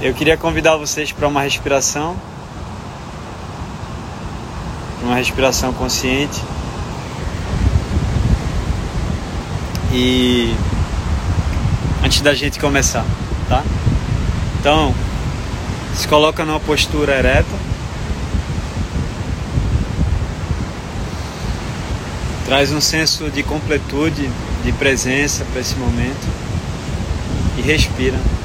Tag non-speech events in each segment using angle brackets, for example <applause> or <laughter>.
eu queria convidar vocês para uma respiração, uma respiração consciente. E antes da gente começar, tá? Então, se coloca numa postura ereta. Traz um senso de completude, de presença para esse momento e respira.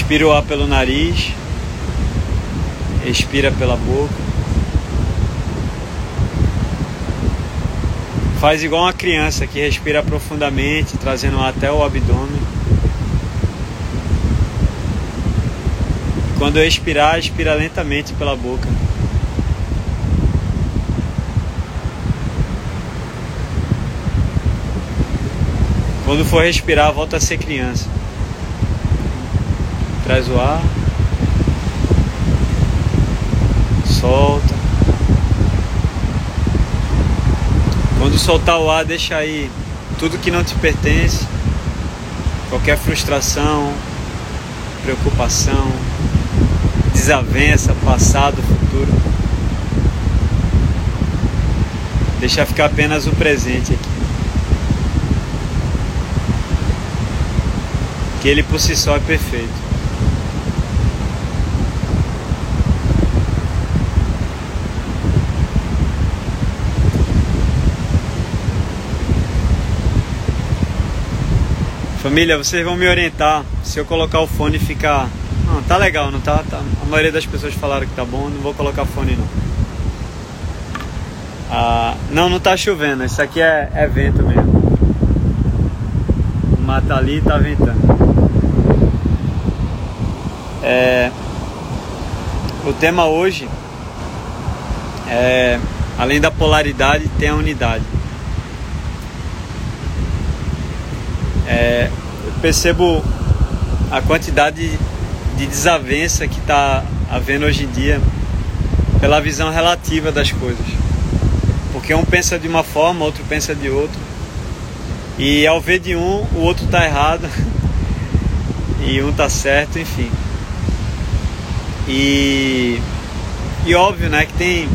Inspira o ar pelo nariz, expira pela boca. Faz igual uma criança que respira profundamente, trazendo até o abdômen. Quando expirar, expira lentamente pela boca. Quando for respirar, volta a ser criança. Traz o ar. Solta. Quando soltar o ar, deixa aí tudo que não te pertence, qualquer frustração, preocupação, desavença, passado, futuro. Deixa ficar apenas o presente aqui. Que ele por si só é perfeito. Família, vocês vão me orientar se eu colocar o fone e ficar. Não, tá legal, não tá? tá? A maioria das pessoas falaram que tá bom, não vou colocar fone não. Ah, não, não tá chovendo, isso aqui é, é vento mesmo. O mata ali tá ventando. É, o tema hoje é além da polaridade tem a unidade. É, eu percebo a quantidade de desavença que está havendo hoje em dia pela visão relativa das coisas. Porque um pensa de uma forma, outro pensa de outra. E ao ver de um, o outro está errado <laughs> e um está certo, enfim. E, e óbvio, né, que tem,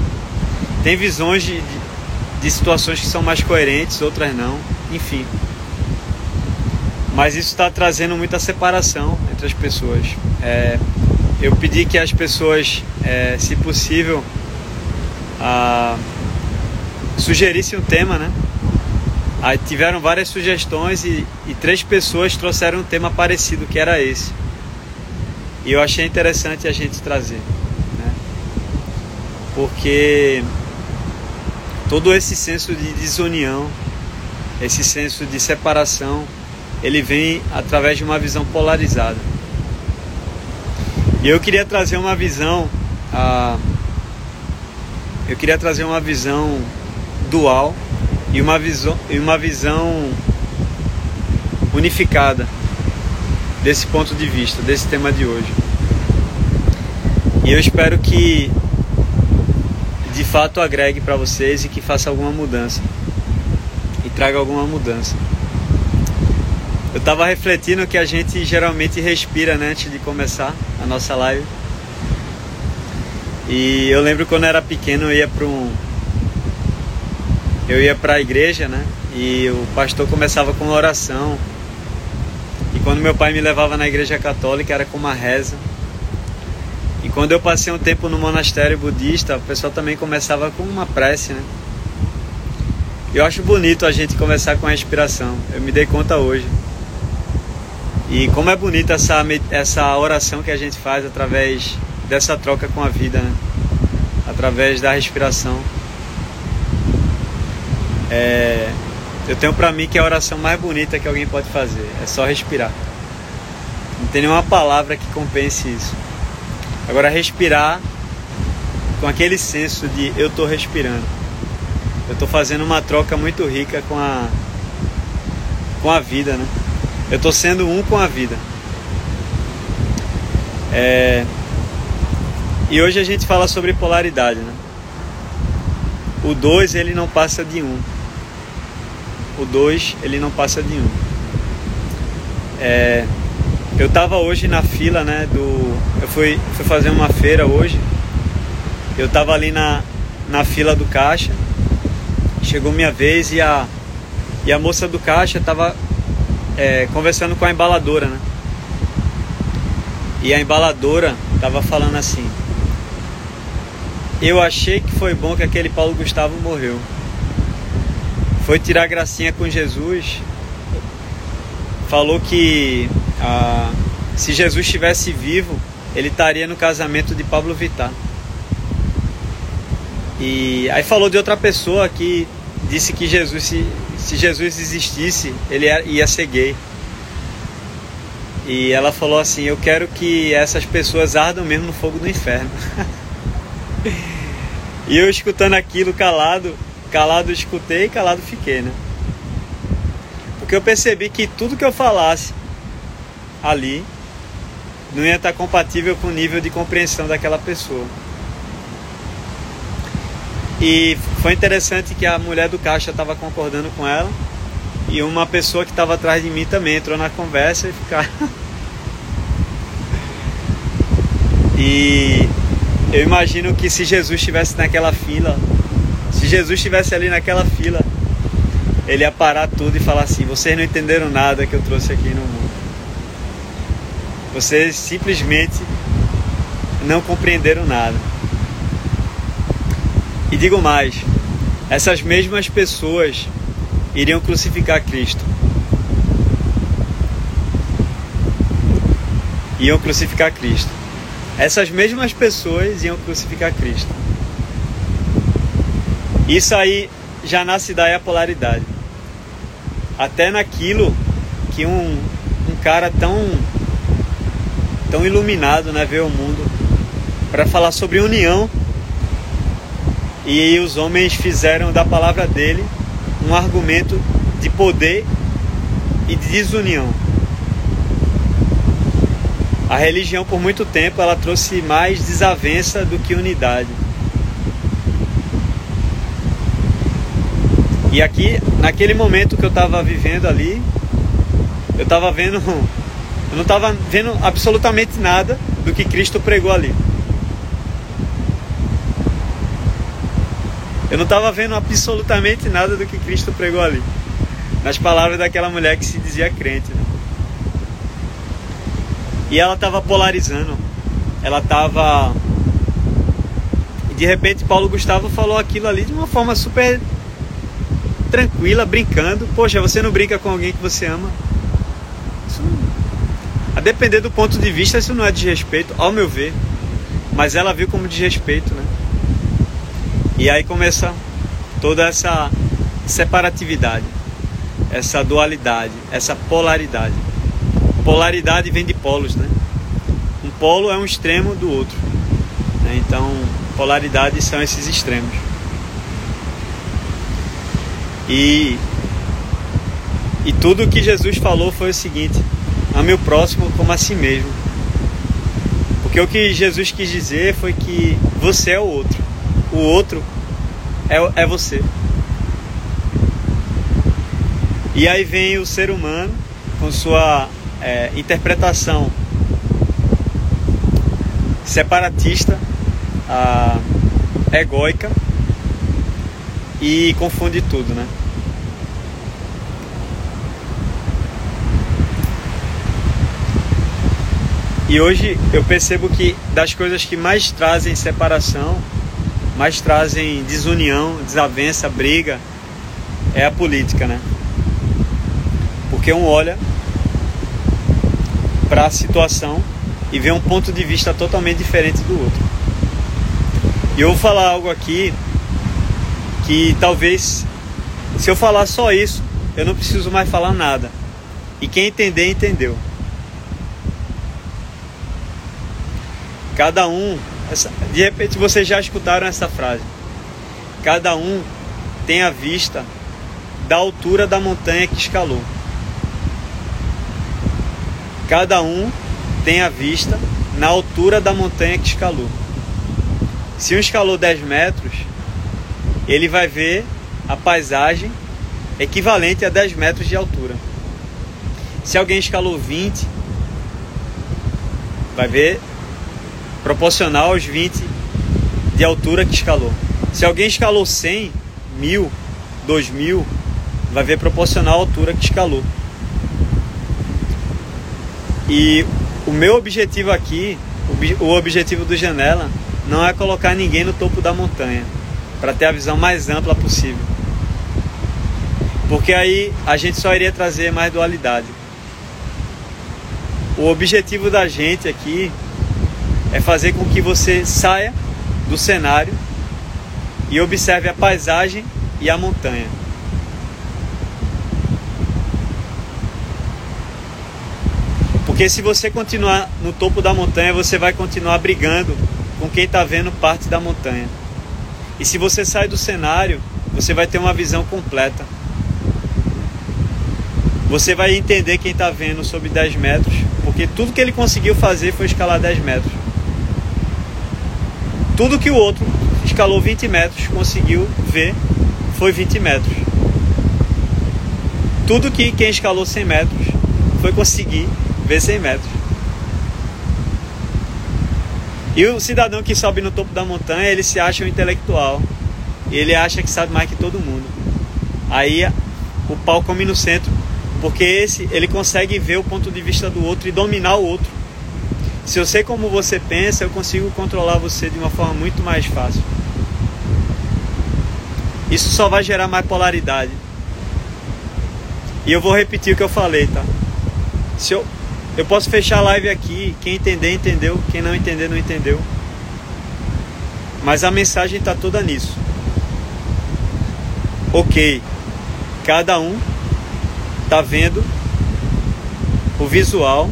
tem visões de, de situações que são mais coerentes, outras não, enfim. Mas isso está trazendo muita separação entre as pessoas. É, eu pedi que as pessoas, é, se possível, a, sugerissem um tema, né? Aí tiveram várias sugestões e, e, três pessoas trouxeram um tema parecido, que era esse. E eu achei interessante a gente trazer, né? Porque todo esse senso de desunião, esse senso de separação, ele vem através de uma visão polarizada. E eu queria trazer uma visão, ah, eu queria trazer uma visão dual e uma visão, e uma visão unificada desse ponto de vista, desse tema de hoje. E eu espero que de fato agregue para vocês e que faça alguma mudança e traga alguma mudança. Eu estava refletindo que a gente geralmente respira né, antes de começar a nossa live. E eu lembro quando eu era pequeno eu ia para um eu ia para a igreja, né? E o pastor começava com uma oração. E quando meu pai me levava na igreja católica era com uma reza. E quando eu passei um tempo no monastério budista, o pessoal também começava com uma prece, né? Eu acho bonito a gente começar com a respiração. Eu me dei conta hoje. E como é bonita essa, essa oração que a gente faz através dessa troca com a vida, né? através da respiração. É, eu tenho para mim que é a oração mais bonita que alguém pode fazer, é só respirar. Não tem nenhuma palavra que compense isso. Agora respirar com aquele senso de eu estou respirando. Eu estou fazendo uma troca muito rica com a com a vida, né? Eu estou sendo um com a vida. É... E hoje a gente fala sobre polaridade, né? O 2 ele não passa de 1. Um. O 2 ele não passa de 1. Um. É, eu estava hoje na fila, né? Do, eu fui, fui fazer uma feira hoje. Eu estava ali na, na fila do caixa. Chegou minha vez e a, e a moça do caixa estava é, conversando com a embaladora, né? E a embaladora estava falando assim: Eu achei que foi bom que aquele Paulo Gustavo morreu. Foi tirar gracinha com Jesus. Falou que ah, se Jesus estivesse vivo, ele estaria no casamento de Pablo Vittar. E aí falou de outra pessoa que disse que Jesus, se, se Jesus existisse, ele ia, ser gay. E ela falou assim: Eu quero que essas pessoas ardam mesmo no fogo do inferno. <laughs> e eu escutando aquilo calado, calado escutei, calado fiquei, né? Porque eu percebi que tudo que eu falasse ali não ia estar compatível com o nível de compreensão daquela pessoa. E foi interessante que a mulher do caixa estava concordando com ela e uma pessoa que estava atrás de mim também entrou na conversa e ficaram. <laughs> e eu imagino que se Jesus estivesse naquela fila, se Jesus estivesse ali naquela fila, ele ia parar tudo e falar assim: vocês não entenderam nada que eu trouxe aqui no mundo. Vocês simplesmente não compreenderam nada. E digo mais: essas mesmas pessoas iriam crucificar Cristo. Iam crucificar Cristo. Essas mesmas pessoas iam crucificar Cristo. Isso aí já nasce daí a polaridade. Até naquilo que um, um cara tão tão iluminado, né, veio ao mundo para falar sobre união. E os homens fizeram da palavra dele um argumento de poder e de desunião. A religião por muito tempo ela trouxe mais desavença do que unidade. E aqui, naquele momento que eu estava vivendo ali, eu estava vendo <laughs> eu não estava vendo absolutamente nada do que Cristo pregou ali. Eu não estava vendo absolutamente nada do que Cristo pregou ali. Nas palavras daquela mulher que se dizia crente. Né? E ela estava polarizando. Ela estava. De repente Paulo Gustavo falou aquilo ali de uma forma super tranquila, brincando. Poxa, você não brinca com alguém que você ama? A depender do ponto de vista, isso não é desrespeito, ao meu ver. Mas ela viu como desrespeito, né? E aí começa toda essa separatividade, essa dualidade, essa polaridade. Polaridade vem de polos, né? Um polo é um extremo do outro. Né? Então, polaridade são esses extremos. E, e tudo que Jesus falou foi o seguinte: ame o próximo como a si mesmo. Porque o que Jesus quis dizer foi que você é o outro. O outro é, é você. E aí vem o ser humano com sua é, interpretação separatista, a, egóica e confunde tudo, né? E hoje eu percebo que das coisas que mais trazem separação, mais trazem desunião, desavença, briga, é a política, né? Porque um olha para a situação e vê um ponto de vista totalmente diferente do outro. E eu vou falar algo aqui que talvez se eu falar só isso, eu não preciso mais falar nada. E quem entender, entendeu. Cada um, essa, de repente vocês já escutaram essa frase. Cada um tem a vista da altura da montanha que escalou. Cada um tem a vista na altura da montanha que escalou. Se um escalou 10 metros, ele vai ver a paisagem equivalente a 10 metros de altura. Se alguém escalou 20, vai ver proporcional aos 20 de altura que escalou. Se alguém escalou 100, 1000, 2000, vai ver proporcional à altura que escalou. E o meu objetivo aqui, o objetivo do Janela, não é colocar ninguém no topo da montanha, para ter a visão mais ampla possível. Porque aí a gente só iria trazer mais dualidade. O objetivo da gente aqui é fazer com que você saia do cenário e observe a paisagem e a montanha. Porque se você continuar no topo da montanha, você vai continuar brigando com quem está vendo parte da montanha. E se você sai do cenário, você vai ter uma visão completa. Você vai entender quem está vendo sobre 10 metros, porque tudo que ele conseguiu fazer foi escalar 10 metros. Tudo que o outro escalou 20 metros conseguiu ver foi 20 metros. Tudo que quem escalou 100 metros foi conseguir ver 100 metros. E o cidadão que sobe no topo da montanha, ele se acha um intelectual. Ele acha que sabe mais que todo mundo. Aí o pau come no centro, porque esse ele consegue ver o ponto de vista do outro e dominar o outro. Se eu sei como você pensa, eu consigo controlar você de uma forma muito mais fácil. Isso só vai gerar mais polaridade. E eu vou repetir o que eu falei, tá? Se eu, eu posso fechar a live aqui, quem entender, entendeu, quem não entender, não entendeu. Mas a mensagem está toda nisso. Ok, cada um tá vendo o visual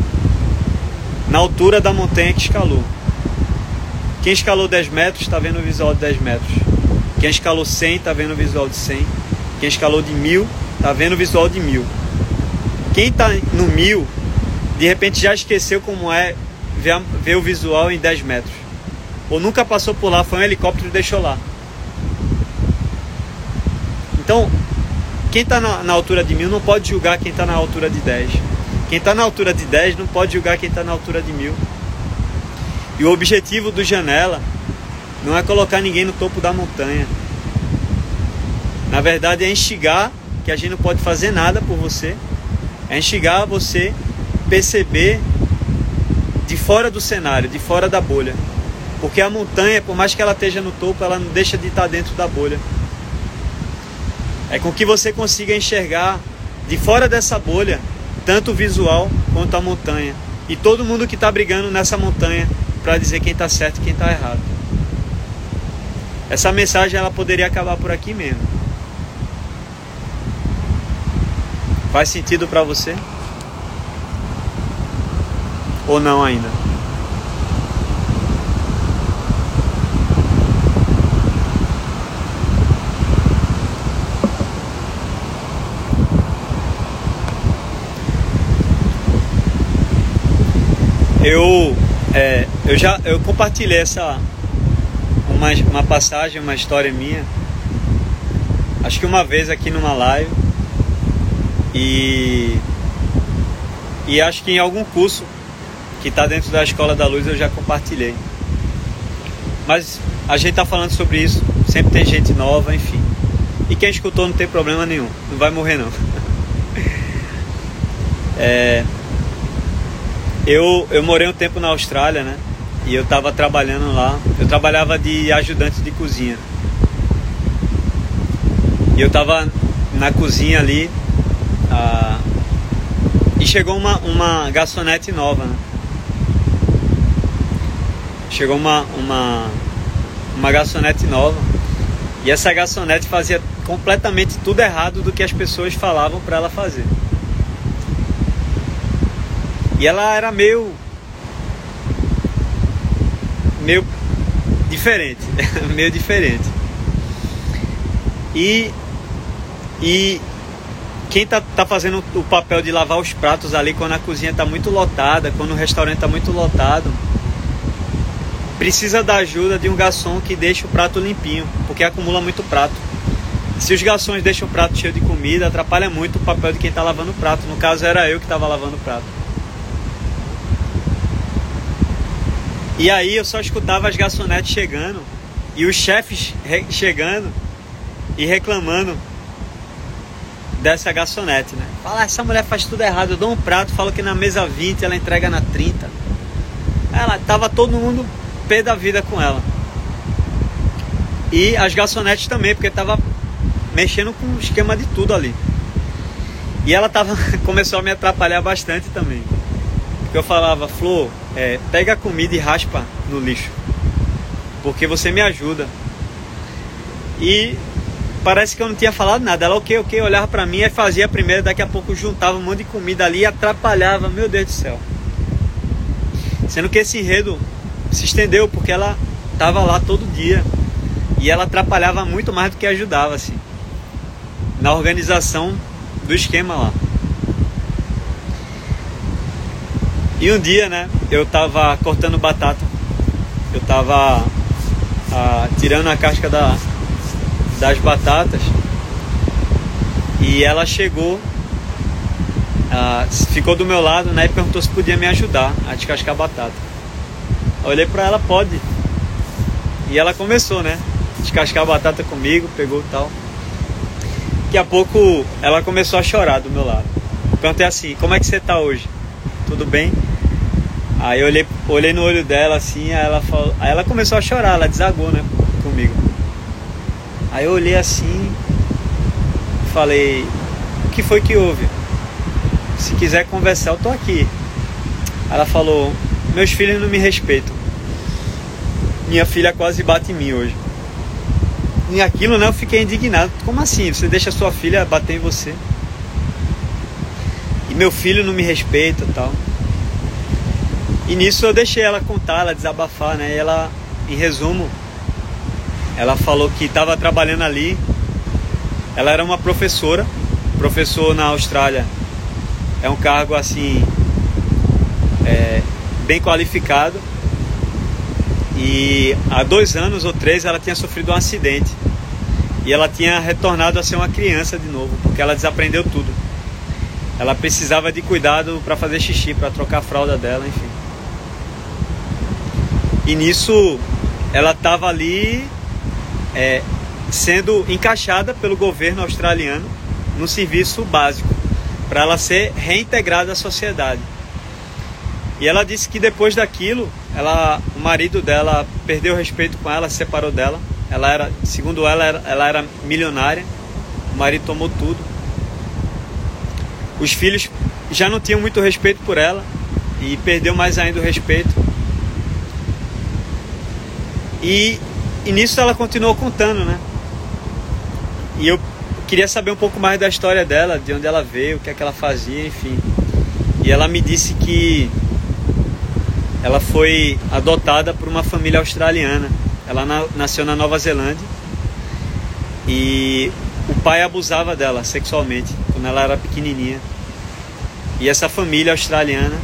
na altura da montanha que escalou. Quem escalou 10 metros está vendo o visual de 10 metros. Quem escalou 100 está vendo o visual de 100. Quem escalou de 1000 está vendo o visual de 1000. Quem está no 1000, de repente já esqueceu como é ver, ver o visual em 10 metros. Ou nunca passou por lá, foi um helicóptero e deixou lá. Então, quem está na, na, altura de 1000 não pode julgar quem está na altura de 10. Quem está na altura de 10 não pode julgar quem está na altura de 1000. E o objetivo do Janela não é colocar ninguém no topo da montanha. Na verdade, é instigar que a gente não pode fazer nada por você. É instigar você perceber de fora do cenário, de fora da bolha. Porque a montanha, por mais que ela esteja no topo, ela não deixa de estar dentro da bolha. É com que você consiga enxergar de fora dessa bolha tanto o visual quanto a montanha. E todo mundo que está brigando nessa montanha para dizer quem está certo e quem está errado. Essa mensagem ela poderia acabar por aqui mesmo. Faz sentido para você? Ou não ainda? Eu, é, eu já eu compartilhei essa uma, uma passagem, uma história minha. Acho que uma vez aqui numa live e e acho que em algum curso que está dentro da Escola da Luz eu já compartilhei. Mas a gente está falando sobre isso, sempre tem gente nova, enfim. E quem escutou não tem problema nenhum, não vai morrer não. <laughs> é, eu, eu morei um tempo na Austrália, né? E eu estava trabalhando lá. Eu trabalhava de ajudante de cozinha. E eu estava na cozinha ali. Ah, e chegou uma, uma garçonete nova, né? Chegou uma, uma, uma garçonete nova. E essa garçonete fazia completamente tudo errado do que as pessoas falavam para ela fazer. E ela era meio. meio diferente. <laughs> meio diferente. E. E. Quem tá, tá fazendo o papel de lavar os pratos ali quando a cozinha tá muito lotada, quando o restaurante tá muito lotado, precisa da ajuda de um garçom que deixe o prato limpinho, porque acumula muito prato. se os garçons deixam o prato cheio de comida, atrapalha muito o papel de quem está lavando o prato. No caso, era eu que estava lavando o prato. E aí eu só escutava as garçonetes chegando e os chefes chegando e reclamando dessa garçonete, né? Fala, essa mulher faz tudo errado. Eu dou um prato, falo que na mesa 20 ela entrega na 30. Ela tava todo mundo pé da vida com ela. E as garçonetes também, porque tava mexendo com o esquema de tudo ali. E ela tava, <laughs> começou a me atrapalhar bastante também. Porque eu falava, Flor, é, pega a comida e raspa no lixo. Porque você me ajuda. E parece que eu não tinha falado nada. Ela, ok, ok, olhava para mim e fazia a primeira, daqui a pouco juntava um monte de comida ali e atrapalhava. Meu Deus do céu. Sendo que esse enredo se estendeu porque ela estava lá todo dia. E ela atrapalhava muito mais do que ajudava, assim. Na organização do esquema lá. E um dia, né, eu tava cortando batata. Eu tava ah, tirando a casca da, das batatas. E ela chegou, ah, ficou do meu lado né, e perguntou se podia me ajudar a descascar a batata. Eu olhei para ela, pode. E ela começou, né? Descascar a batata comigo, pegou tal. Daqui a pouco ela começou a chorar do meu lado. Eu perguntei assim, como é que você tá hoje? Tudo bem? Aí eu olhei, olhei no olho dela assim, aí ela, falou, aí ela começou a chorar, ela desagou, né, comigo. Aí eu olhei assim, falei: O que foi que houve? Se quiser conversar, eu tô aqui. Ela falou: Meus filhos não me respeitam. Minha filha quase bate em mim hoje. E aquilo, né? Eu fiquei indignado. Como assim? Você deixa sua filha bater em você? E meu filho não me respeita tal. E nisso eu deixei ela contar, ela desabafar, né? E ela, em resumo, ela falou que estava trabalhando ali. Ela era uma professora, professor na Austrália. É um cargo assim é, bem qualificado. E há dois anos ou três ela tinha sofrido um acidente. E ela tinha retornado a ser uma criança de novo, porque ela desaprendeu tudo. Ela precisava de cuidado para fazer xixi, para trocar a fralda dela, enfim. E nisso ela estava ali é, sendo encaixada pelo governo australiano no serviço básico para ela ser reintegrada à sociedade. E ela disse que depois daquilo, ela, o marido dela perdeu o respeito com ela, se separou dela. Ela era, segundo ela, ela era milionária. O marido tomou tudo. Os filhos já não tinham muito respeito por ela e perdeu mais ainda o respeito. E e nisso ela continuou contando, né? E eu queria saber um pouco mais da história dela, de onde ela veio, o que é que ela fazia, enfim. E ela me disse que ela foi adotada por uma família australiana. Ela na, nasceu na Nova Zelândia e o pai abusava dela sexualmente quando ela era pequenininha. E essa família australiana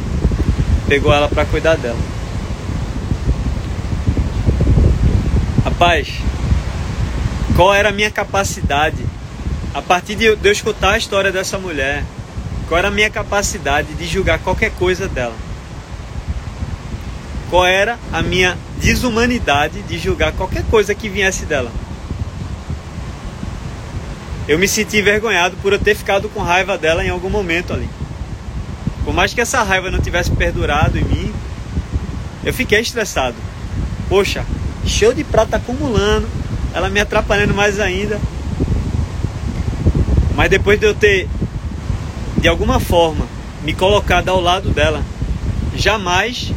pegou ela para cuidar dela. Rapaz, qual era a minha capacidade? A partir de eu escutar a história dessa mulher, qual era a minha capacidade de julgar qualquer coisa dela? Qual era a minha desumanidade de julgar qualquer coisa que viesse dela? Eu me senti envergonhado por eu ter ficado com raiva dela em algum momento ali. Por mais que essa raiva não tivesse perdurado em mim, eu fiquei estressado. Poxa, cheio de prata acumulando, ela me atrapalhando mais ainda. Mas depois de eu ter, de alguma forma, me colocado ao lado dela, jamais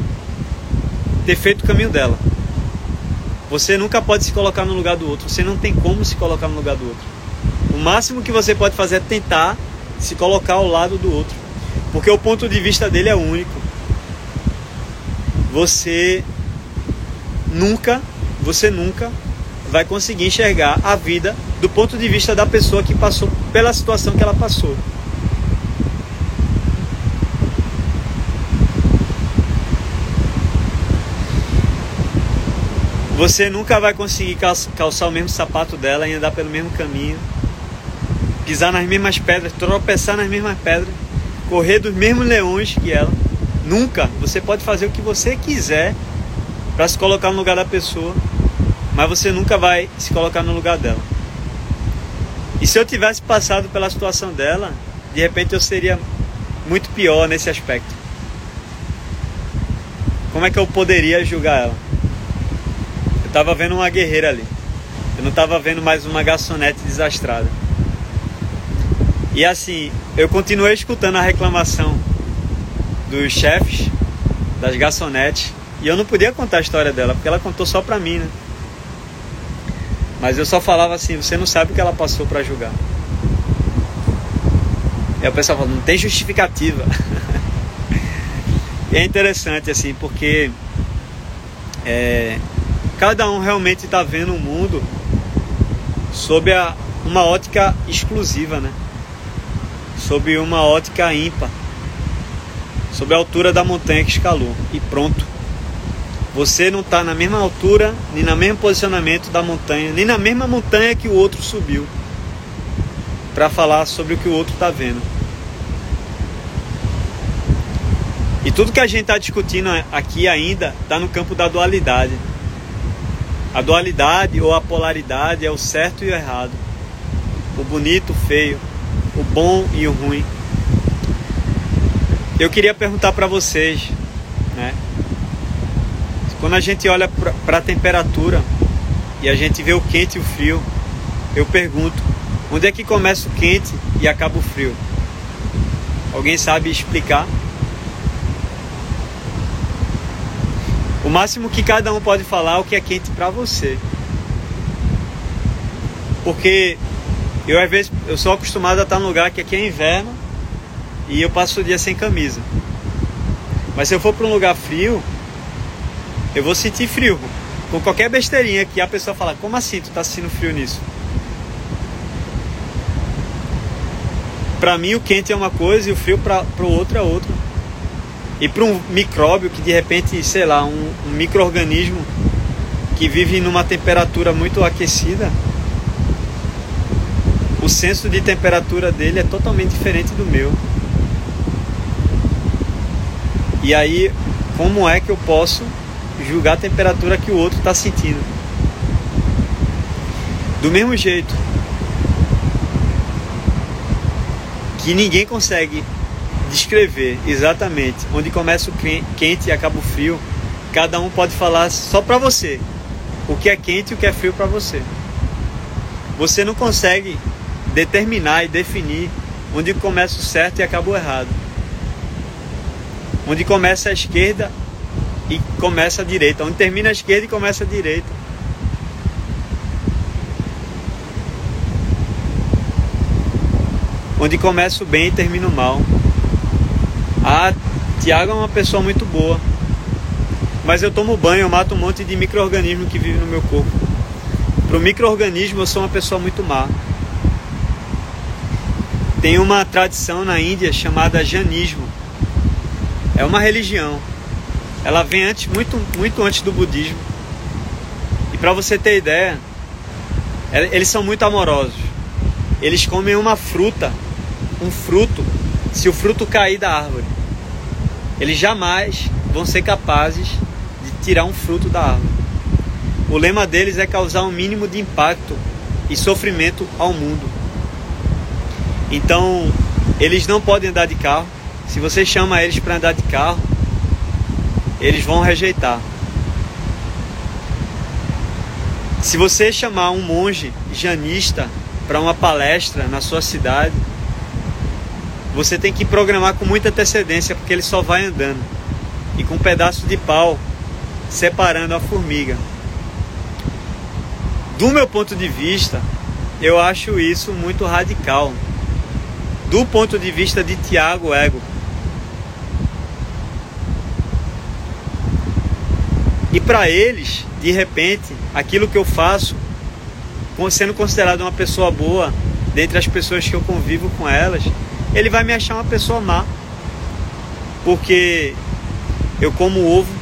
ter feito o caminho dela. Você nunca pode se colocar no lugar do outro, você não tem como se colocar no lugar do outro. O máximo que você pode fazer é tentar se colocar ao lado do outro, porque o ponto de vista dele é único. Você nunca você nunca vai conseguir enxergar a vida do ponto de vista da pessoa que passou pela situação que ela passou. Você nunca vai conseguir calçar o mesmo sapato dela e andar pelo mesmo caminho. pisar nas mesmas pedras, tropeçar nas mesmas pedras, correr dos mesmos leões que ela. Nunca. Você pode fazer o que você quiser para se colocar no lugar da pessoa, mas você nunca vai se colocar no lugar dela. E se eu tivesse passado pela situação dela, de repente eu seria muito pior nesse aspecto. Como é que eu poderia julgar ela? Eu estava vendo uma guerreira ali. Eu não estava vendo mais uma garçonete desastrada. E assim, eu continuei escutando a reclamação dos chefes, das garçonetes, e eu não podia contar a história dela, porque ela contou só pra mim, né? Mas eu só falava assim, você não sabe o que ela passou para julgar. E o pessoal fala, não tem justificativa. <laughs> e é interessante assim, porque é, cada um realmente está vendo o mundo sob a, uma ótica exclusiva, né? Sob uma ótica ímpar. Sob a altura da montanha que escalou. E pronto. Você não está na mesma altura, nem no mesmo posicionamento da montanha, nem na mesma montanha que o outro subiu. Para falar sobre o que o outro está vendo. E tudo que a gente está discutindo aqui ainda está no campo da dualidade. A dualidade ou a polaridade é o certo e o errado, o bonito, o feio, o bom e o ruim. Eu queria perguntar para vocês, né? Quando a gente olha para a temperatura e a gente vê o quente e o frio, eu pergunto: onde é que começa o quente e acaba o frio? Alguém sabe explicar? O máximo que cada um pode falar é o que é quente para você. Porque eu às vezes eu sou acostumado a estar num lugar que aqui é inverno e eu passo o dia sem camisa. Mas se eu for para um lugar frio, eu vou sentir frio. Com qualquer besteirinha que a pessoa fala, como assim tu tá sentindo frio nisso? Para mim o quente é uma coisa e o frio para o outro é outra. E para um micróbio que de repente, sei lá, um, um microorganismo que vive numa temperatura muito aquecida, o senso de temperatura dele é totalmente diferente do meu. E aí, como é que eu posso julgar a temperatura que o outro está sentindo? Do mesmo jeito que ninguém consegue descrever exatamente onde começa o quente e acaba o frio, cada um pode falar só para você o que é quente e o que é frio para você. Você não consegue determinar e definir onde começa o certo e acaba o errado. Onde começa a esquerda começa a direita. Onde termina a esquerda e começa a direita. Onde começa o bem e termina o mal. Ah, Tiago é uma pessoa muito boa. Mas eu tomo banho, eu mato um monte de micro-organismo que vive no meu corpo. Para o micro-organismo eu sou uma pessoa muito má. Tem uma tradição na Índia chamada Janismo. É uma religião. Ela vem antes, muito, muito antes do budismo. E para você ter ideia, eles são muito amorosos. Eles comem uma fruta, um fruto se o fruto cair da árvore. Eles jamais vão ser capazes de tirar um fruto da árvore. O lema deles é causar um mínimo de impacto e sofrimento ao mundo. Então, eles não podem andar de carro. Se você chama eles para andar de carro, eles vão rejeitar. Se você chamar um monge janista para uma palestra na sua cidade, você tem que programar com muita antecedência, porque ele só vai andando e com um pedaço de pau separando a formiga. Do meu ponto de vista, eu acho isso muito radical. Do ponto de vista de Tiago Ego. Para eles, de repente, aquilo que eu faço, sendo considerado uma pessoa boa, dentre as pessoas que eu convivo com elas, ele vai me achar uma pessoa má. Porque eu como ovo,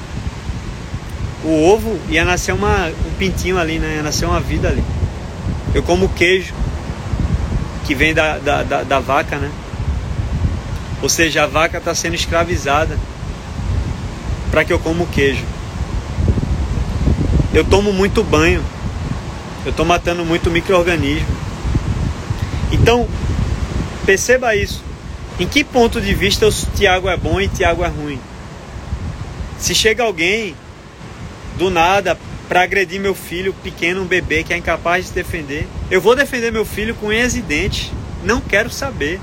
o ovo ia nascer uma, um pintinho ali, né? Ia nascer uma vida ali. Eu como queijo, que vem da, da, da, da vaca, né? Ou seja, a vaca está sendo escravizada para que eu coma o queijo. Eu tomo muito banho. Eu estou matando muito microorganismo. Então, perceba isso. Em que ponto de vista o Tiago é bom e Tiago é ruim? Se chega alguém do nada para agredir meu filho pequeno, um bebê que é incapaz de se defender, eu vou defender meu filho com unhas e dentes. Não quero saber.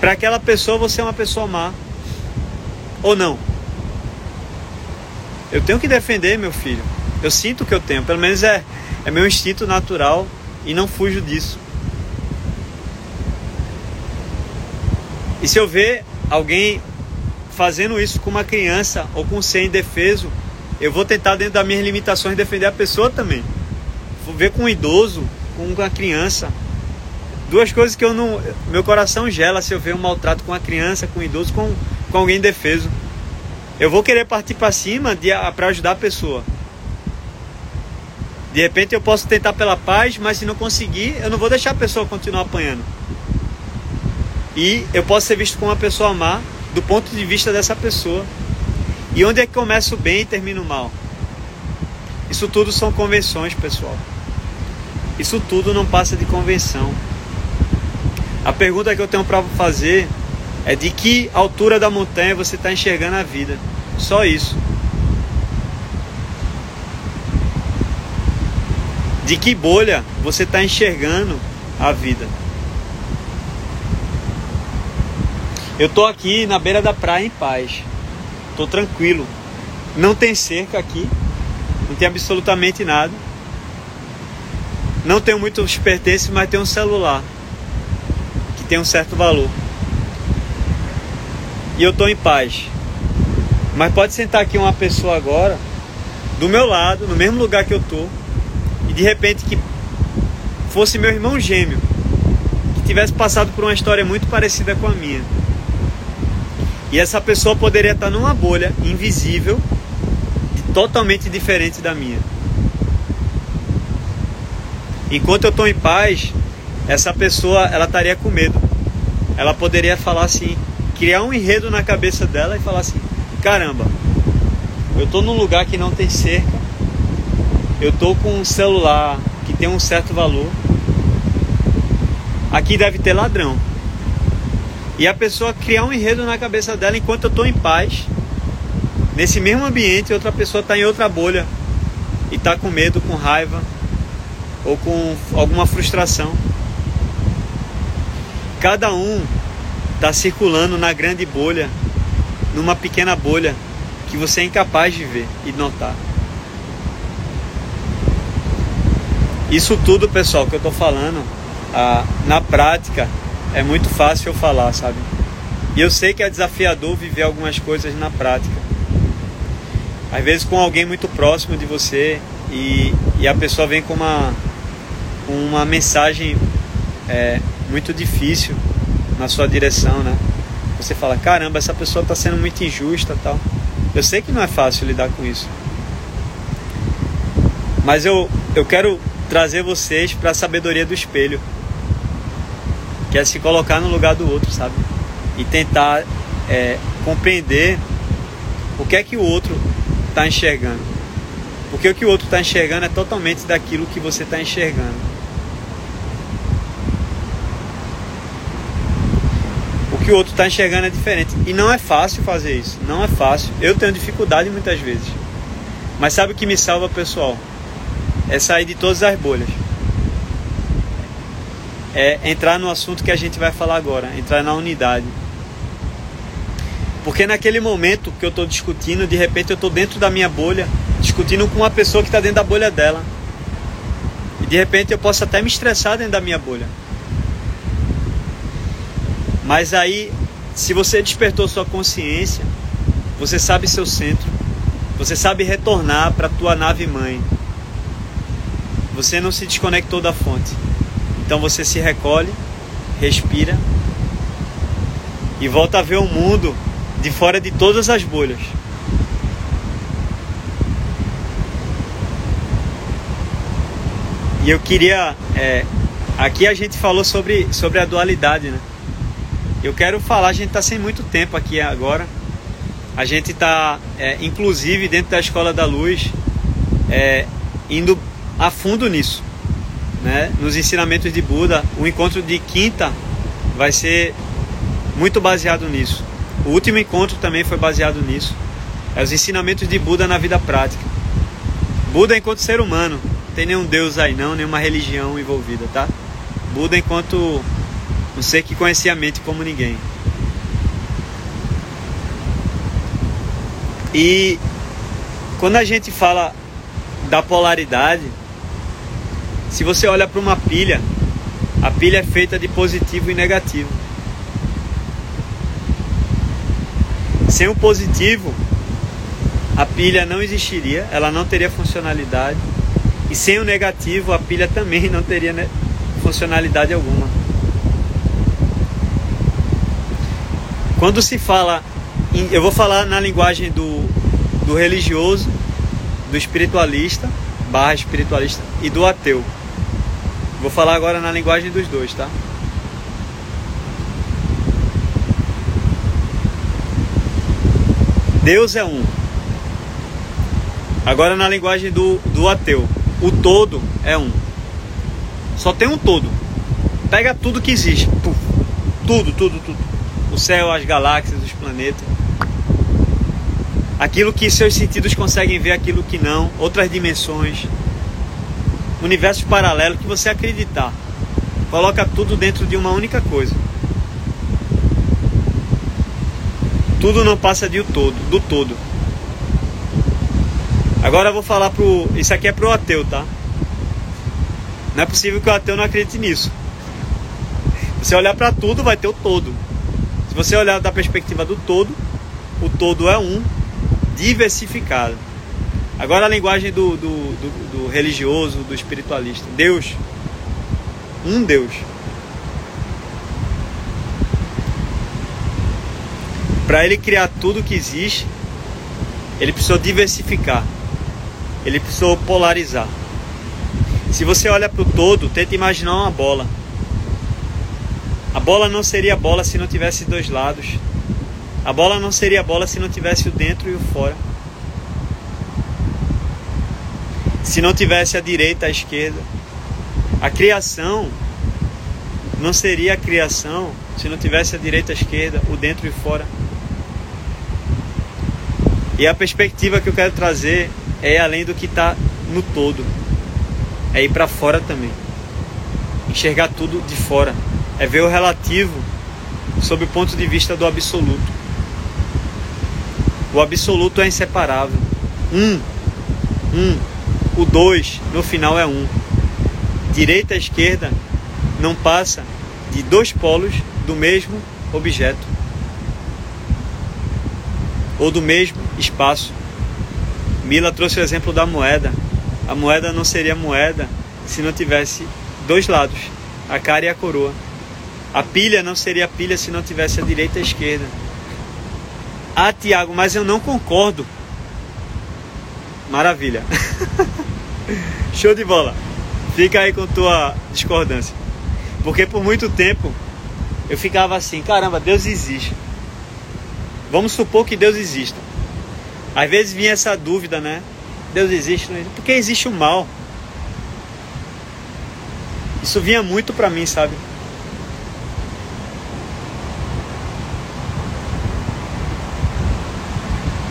Para aquela pessoa você é uma pessoa má. Ou não? Eu tenho que defender meu filho. Eu sinto que eu tenho, pelo menos é, é meu instinto natural e não fujo disso. E se eu ver alguém fazendo isso com uma criança ou com um ser indefeso, eu vou tentar, dentro das minhas limitações, defender a pessoa também. Vou ver com um idoso, com uma criança. Duas coisas que eu não. Meu coração gela se eu ver um maltrato com uma criança, com um idoso, com, com alguém indefeso. Eu vou querer partir para cima para ajudar a pessoa. De repente eu posso tentar pela paz, mas se não conseguir, eu não vou deixar a pessoa continuar apanhando. E eu posso ser visto como uma pessoa má do ponto de vista dessa pessoa. E onde é que começa o bem e termina o mal? Isso tudo são convenções, pessoal. Isso tudo não passa de convenção. A pergunta que eu tenho para fazer é de que altura da montanha você está enxergando a vida. Só isso. De que bolha você está enxergando a vida. Eu tô aqui na beira da praia em paz. Tô tranquilo. Não tem cerca aqui. Não tem absolutamente nada. Não tenho muitos pertences, mas tenho um celular que tem um certo valor. E eu tô em paz. Mas pode sentar aqui uma pessoa agora do meu lado, no mesmo lugar que eu tô, e de repente que fosse meu irmão gêmeo, que tivesse passado por uma história muito parecida com a minha e essa pessoa poderia estar numa bolha invisível, totalmente diferente da minha. Enquanto eu estou em paz, essa pessoa ela estaria com medo. Ela poderia falar assim, criar um enredo na cabeça dela e falar assim: caramba, eu estou num lugar que não tem cerca, eu estou com um celular que tem um certo valor, aqui deve ter ladrão. E a pessoa criar um enredo na cabeça dela enquanto eu estou em paz, nesse mesmo ambiente, outra pessoa está em outra bolha e está com medo, com raiva ou com alguma frustração. Cada um está circulando na grande bolha, numa pequena bolha que você é incapaz de ver e notar. Isso tudo, pessoal, que eu estou falando, ah, na prática, é muito fácil eu falar, sabe? E eu sei que é desafiador viver algumas coisas na prática. Às vezes com alguém muito próximo de você e, e a pessoa vem com uma, uma mensagem é, muito difícil na sua direção, né? Você fala, caramba, essa pessoa está sendo muito injusta tal. Eu sei que não é fácil lidar com isso. Mas eu, eu quero trazer vocês para a sabedoria do espelho que é se colocar no lugar do outro, sabe? E tentar é, compreender o que é que o outro está enxergando. Porque o que o outro está enxergando é totalmente daquilo que você está enxergando. Que o outro está enxergando é diferente. E não é fácil fazer isso. Não é fácil. Eu tenho dificuldade muitas vezes. Mas sabe o que me salva, pessoal? É sair de todas as bolhas é entrar no assunto que a gente vai falar agora, entrar na unidade. Porque naquele momento que eu estou discutindo, de repente eu estou dentro da minha bolha, discutindo com uma pessoa que está dentro da bolha dela. E de repente eu posso até me estressar dentro da minha bolha. Mas aí, se você despertou sua consciência, você sabe seu centro, você sabe retornar para tua nave mãe. Você não se desconectou da fonte. Então você se recolhe, respira e volta a ver o mundo de fora de todas as bolhas. E eu queria. É, aqui a gente falou sobre, sobre a dualidade, né? Eu quero falar, a gente está sem muito tempo aqui agora. A gente está, é, inclusive, dentro da Escola da Luz, é, indo a fundo nisso. Né? Nos ensinamentos de Buda, o encontro de quinta vai ser muito baseado nisso. O último encontro também foi baseado nisso. É os ensinamentos de Buda na vida prática. Buda enquanto ser humano, não tem nenhum Deus aí não, nenhuma religião envolvida, tá? Buda enquanto um ser que conhecia a mente como ninguém. E quando a gente fala da polaridade, se você olha para uma pilha, a pilha é feita de positivo e negativo. Sem o positivo, a pilha não existiria, ela não teria funcionalidade. E sem o negativo, a pilha também não teria funcionalidade alguma. Quando se fala, eu vou falar na linguagem do, do religioso, do espiritualista, barra espiritualista e do ateu. Vou falar agora na linguagem dos dois, tá? Deus é um. Agora na linguagem do, do ateu, o todo é um. Só tem um todo. Pega tudo que existe. Tudo, tudo, tudo. O céu, as galáxias, os planetas. Aquilo que seus sentidos conseguem ver, aquilo que não. Outras dimensões. Universos paralelos que você acreditar. Coloca tudo dentro de uma única coisa. Tudo não passa de o todo, do todo. Agora eu vou falar pro. Isso aqui é pro ateu, tá? Não é possível que o ateu não acredite nisso. Você olhar para tudo, vai ter o todo. Se você olhar da perspectiva do todo, o todo é um, diversificado. Agora a linguagem do, do, do, do religioso, do espiritualista. Deus. Um Deus. Para ele criar tudo que existe, ele precisou diversificar ele precisou polarizar. Se você olha para o todo, tenta imaginar uma bola. Bola não seria bola se não tivesse dois lados. A bola não seria bola se não tivesse o dentro e o fora. Se não tivesse a direita, a esquerda. A criação não seria a criação se não tivesse a direita, a esquerda, o dentro e o fora. E a perspectiva que eu quero trazer é além do que está no todo. É ir para fora também. Enxergar tudo de fora. É ver o relativo sob o ponto de vista do absoluto. O absoluto é inseparável. Um, um, o dois no final é um. Direita e esquerda não passa de dois polos do mesmo objeto ou do mesmo espaço. Mila trouxe o exemplo da moeda. A moeda não seria moeda se não tivesse dois lados, a cara e a coroa. A pilha não seria pilha se não tivesse a direita e a esquerda. Ah, Tiago, mas eu não concordo. Maravilha. <laughs> Show de bola. Fica aí com tua discordância. Porque por muito tempo eu ficava assim, caramba, Deus existe. Vamos supor que Deus exista. Às vezes vinha essa dúvida, né? Deus existe, não existe? Porque existe o mal. Isso vinha muito para mim, sabe?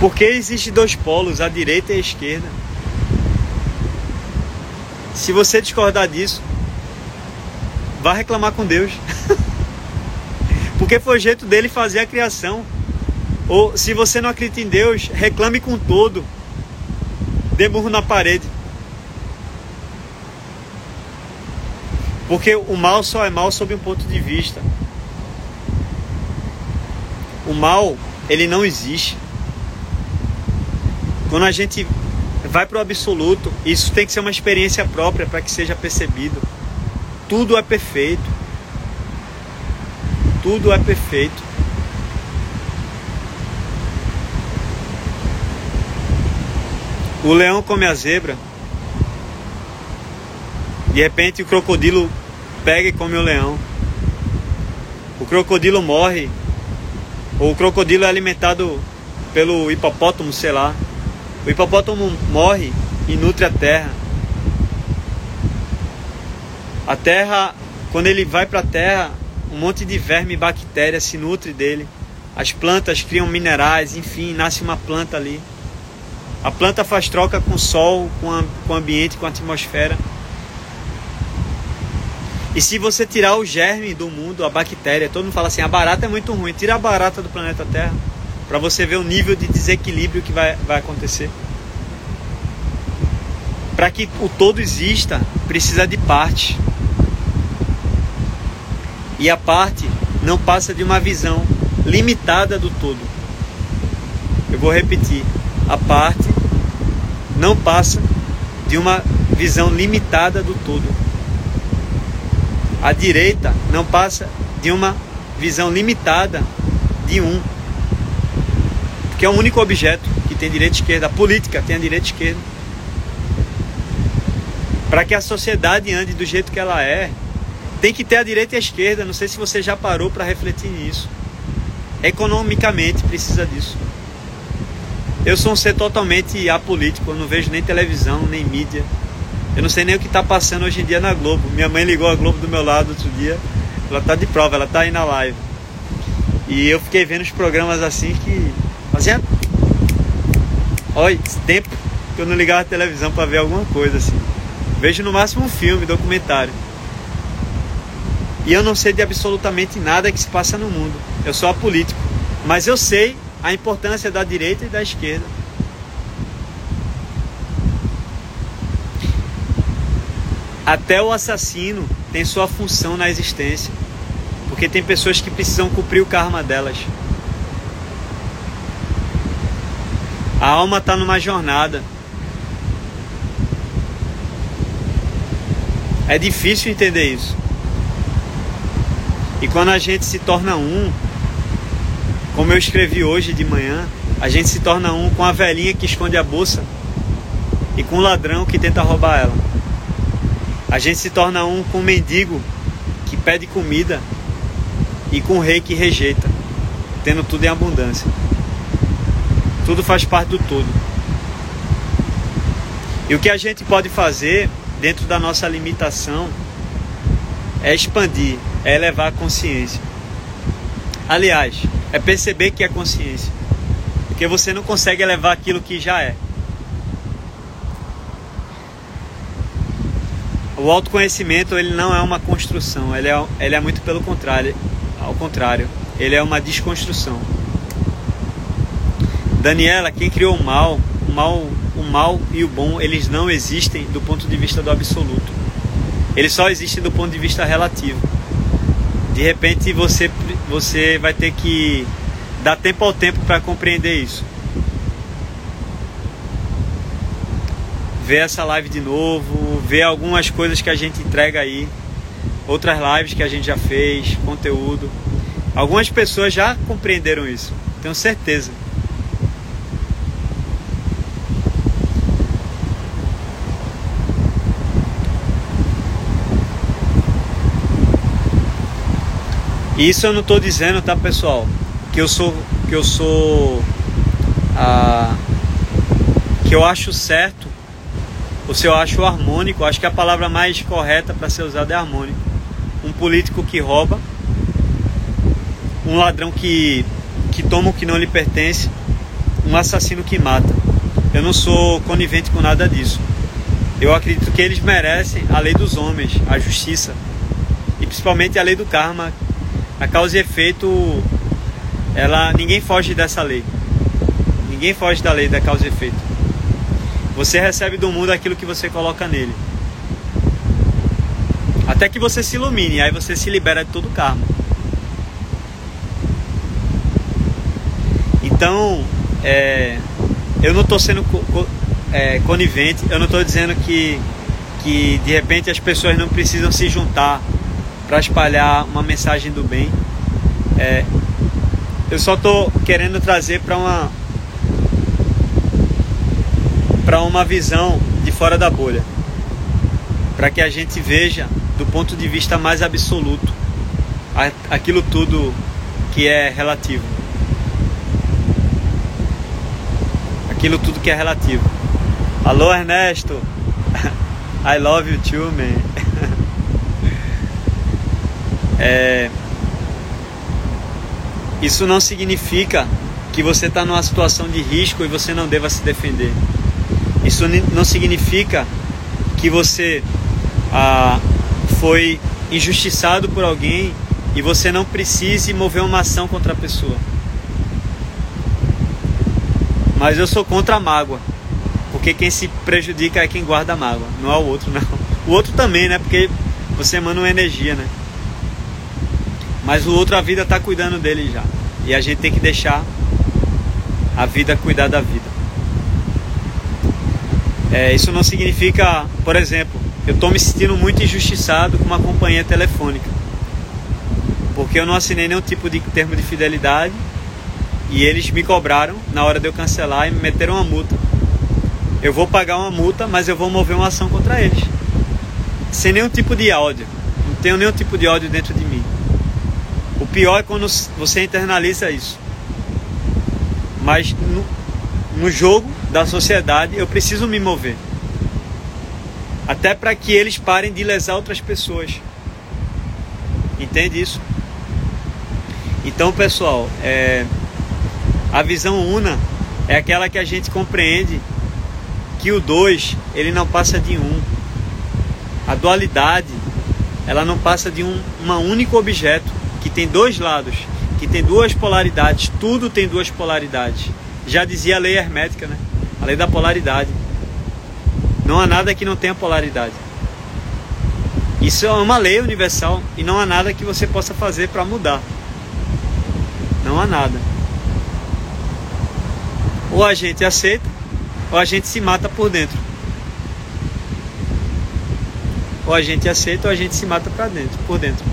Porque existe dois polos, a direita e a esquerda. Se você discordar disso, vá reclamar com Deus. <laughs> Porque foi o jeito dele fazer a criação. Ou se você não acredita em Deus, reclame com todo. Dê murro na parede. Porque o mal só é mal sob um ponto de vista. O mal, ele não existe. Quando a gente vai para o absoluto, isso tem que ser uma experiência própria para que seja percebido. Tudo é perfeito. Tudo é perfeito. O leão come a zebra. De repente o crocodilo pega e come o leão. O crocodilo morre. Ou o crocodilo é alimentado pelo hipopótamo, sei lá. O hipopótamo morre e nutre a terra. A terra, quando ele vai para a terra, um monte de verme e bactérias se nutre dele. As plantas criam minerais, enfim, nasce uma planta ali. A planta faz troca com o sol, com, a, com o ambiente, com a atmosfera. E se você tirar o germe do mundo, a bactéria, todo mundo fala assim, a barata é muito ruim, tira a barata do planeta Terra para você ver o nível de desequilíbrio que vai, vai acontecer. Para que o todo exista, precisa de parte. E a parte não passa de uma visão limitada do todo. Eu vou repetir: a parte não passa de uma visão limitada do todo. A direita não passa de uma visão limitada de um que é o único objeto que tem direita e esquerda. A política tem a direita e esquerda. Para que a sociedade ande do jeito que ela é, tem que ter a direita e a esquerda. Não sei se você já parou para refletir nisso. Economicamente precisa disso. Eu sou um ser totalmente apolítico, eu não vejo nem televisão, nem mídia. Eu não sei nem o que está passando hoje em dia na Globo. Minha mãe ligou a Globo do meu lado outro dia. Ela está de prova, ela está aí na live. E eu fiquei vendo os programas assim que Fazia. Olha, tempo que eu não ligava a televisão para ver alguma coisa assim. Vejo no máximo um filme, documentário. E eu não sei de absolutamente nada que se passa no mundo. Eu sou apolítico. Mas eu sei a importância da direita e da esquerda. Até o assassino tem sua função na existência. Porque tem pessoas que precisam cumprir o karma delas. A alma está numa jornada. É difícil entender isso. E quando a gente se torna um, como eu escrevi hoje de manhã, a gente se torna um com a velhinha que esconde a bolsa e com o ladrão que tenta roubar ela. A gente se torna um com o mendigo que pede comida e com o rei que rejeita, tendo tudo em abundância. Tudo faz parte do todo. E o que a gente pode fazer dentro da nossa limitação é expandir, é elevar a consciência. Aliás, é perceber que é consciência. Porque você não consegue elevar aquilo que já é. O autoconhecimento ele não é uma construção, ele é, ele é muito pelo contrário, ao contrário, ele é uma desconstrução. Daniela, quem criou o mal, o mal, o mal e o bom, eles não existem do ponto de vista do absoluto. Eles só existem do ponto de vista relativo. De repente você você vai ter que dar tempo ao tempo para compreender isso. Ver essa live de novo, ver algumas coisas que a gente entrega aí, outras lives que a gente já fez, conteúdo. Algumas pessoas já compreenderam isso, tenho certeza. E isso eu não estou dizendo, tá pessoal, que eu sou que eu sou ah, que eu acho certo ou se eu acho harmônico, acho que a palavra mais correta para ser usada é harmônico. Um político que rouba, um ladrão que que toma o que não lhe pertence, um assassino que mata. Eu não sou conivente com nada disso. Eu acredito que eles merecem a lei dos homens, a justiça e principalmente a lei do karma a causa e efeito, ela ninguém foge dessa lei. Ninguém foge da lei da causa e efeito. Você recebe do mundo aquilo que você coloca nele. Até que você se ilumine, aí você se libera de todo o karma. Então, é, eu não estou sendo co, co, é, conivente, eu não estou dizendo que, que de repente as pessoas não precisam se juntar para espalhar uma mensagem do bem. É, eu só estou querendo trazer para uma para uma visão de fora da bolha, para que a gente veja do ponto de vista mais absoluto aquilo tudo que é relativo. Aquilo tudo que é relativo. Alô Ernesto, <laughs> I love you too, man. É, isso não significa que você está numa situação de risco e você não deva se defender. Isso não significa que você ah, foi injustiçado por alguém e você não precise mover uma ação contra a pessoa. Mas eu sou contra a mágoa. Porque quem se prejudica é quem guarda a mágoa, não é o outro não. O outro também, né? Porque você emana uma energia, né? Mas o outro a vida está cuidando dele já. E a gente tem que deixar a vida cuidar da vida. É, isso não significa, por exemplo, eu estou me sentindo muito injustiçado com uma companhia telefônica. Porque eu não assinei nenhum tipo de termo de fidelidade e eles me cobraram na hora de eu cancelar e me meteram uma multa. Eu vou pagar uma multa, mas eu vou mover uma ação contra eles. Sem nenhum tipo de ódio. Não tenho nenhum tipo de ódio dentro de mim. O pior é quando você internaliza isso. Mas no, no jogo da sociedade eu preciso me mover. Até para que eles parem de lesar outras pessoas. Entende isso? Então, pessoal, é, a visão una é aquela que a gente compreende que o dois ele não passa de um. A dualidade ela não passa de um uma único objeto que tem dois lados que tem duas polaridades, tudo tem duas polaridades. Já dizia a lei hermética, né? A lei da polaridade. Não há nada que não tenha polaridade. Isso é uma lei universal e não há nada que você possa fazer para mudar. Não há nada. Ou a gente aceita, ou a gente se mata por dentro. Ou a gente aceita, ou a gente se mata para dentro, por dentro.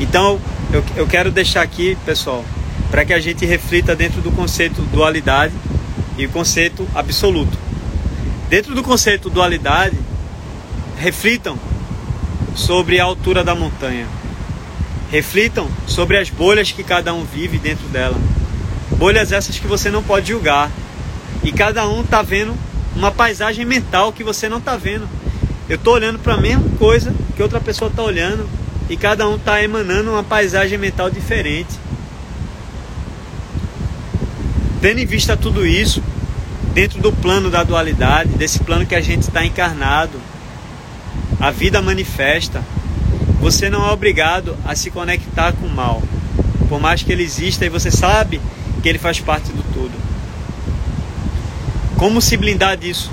Então, eu, eu quero deixar aqui, pessoal, para que a gente reflita dentro do conceito dualidade e conceito absoluto. Dentro do conceito dualidade, reflitam sobre a altura da montanha. Reflitam sobre as bolhas que cada um vive dentro dela. Bolhas essas que você não pode julgar. E cada um está vendo uma paisagem mental que você não está vendo. Eu estou olhando para a mesma coisa que outra pessoa está olhando e cada um está emanando uma paisagem mental diferente. Tendo em vista tudo isso, dentro do plano da dualidade, desse plano que a gente está encarnado, a vida manifesta. Você não é obrigado a se conectar com o mal, por mais que ele exista e você sabe que ele faz parte do todo. Como se blindar disso?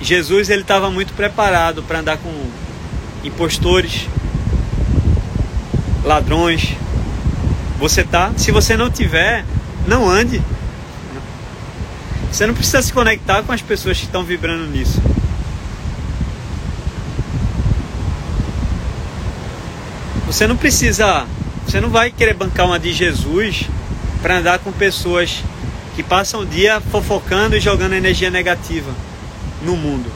Jesus ele estava muito preparado para andar com impostores, ladrões. Você tá? Se você não tiver, não ande. Você não precisa se conectar com as pessoas que estão vibrando nisso. Você não precisa, você não vai querer bancar uma de Jesus para andar com pessoas que passam o dia fofocando e jogando energia negativa no mundo.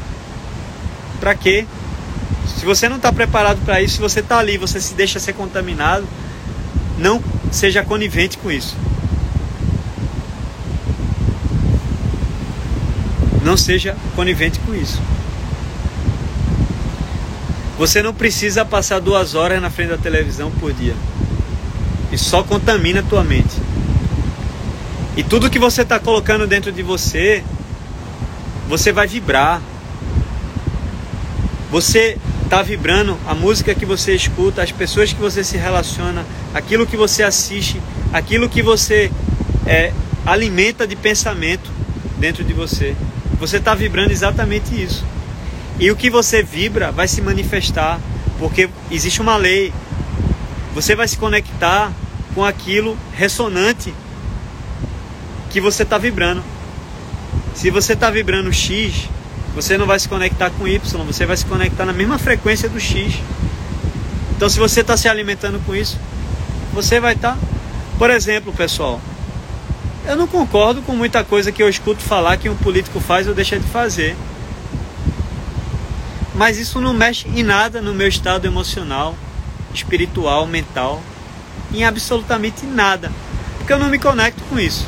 Para quê? Se você não está preparado para isso, se você está ali, você se deixa ser contaminado, não seja conivente com isso. Não seja conivente com isso. Você não precisa passar duas horas na frente da televisão por dia. Isso só contamina a tua mente. E tudo que você está colocando dentro de você, você vai vibrar. Você está vibrando, a música que você escuta, as pessoas que você se relaciona, aquilo que você assiste, aquilo que você é, alimenta de pensamento dentro de você. Você está vibrando exatamente isso. E o que você vibra vai se manifestar, porque existe uma lei. Você vai se conectar com aquilo ressonante que você está vibrando. Se você está vibrando X, você não vai se conectar com Y, você vai se conectar na mesma frequência do X. Então, se você está se alimentando com isso, você vai estar. Tá... Por exemplo, pessoal, eu não concordo com muita coisa que eu escuto falar que um político faz ou deixa de fazer. mas isso não mexe em nada no meu estado emocional, espiritual, mental, em absolutamente nada, porque eu não me conecto com isso.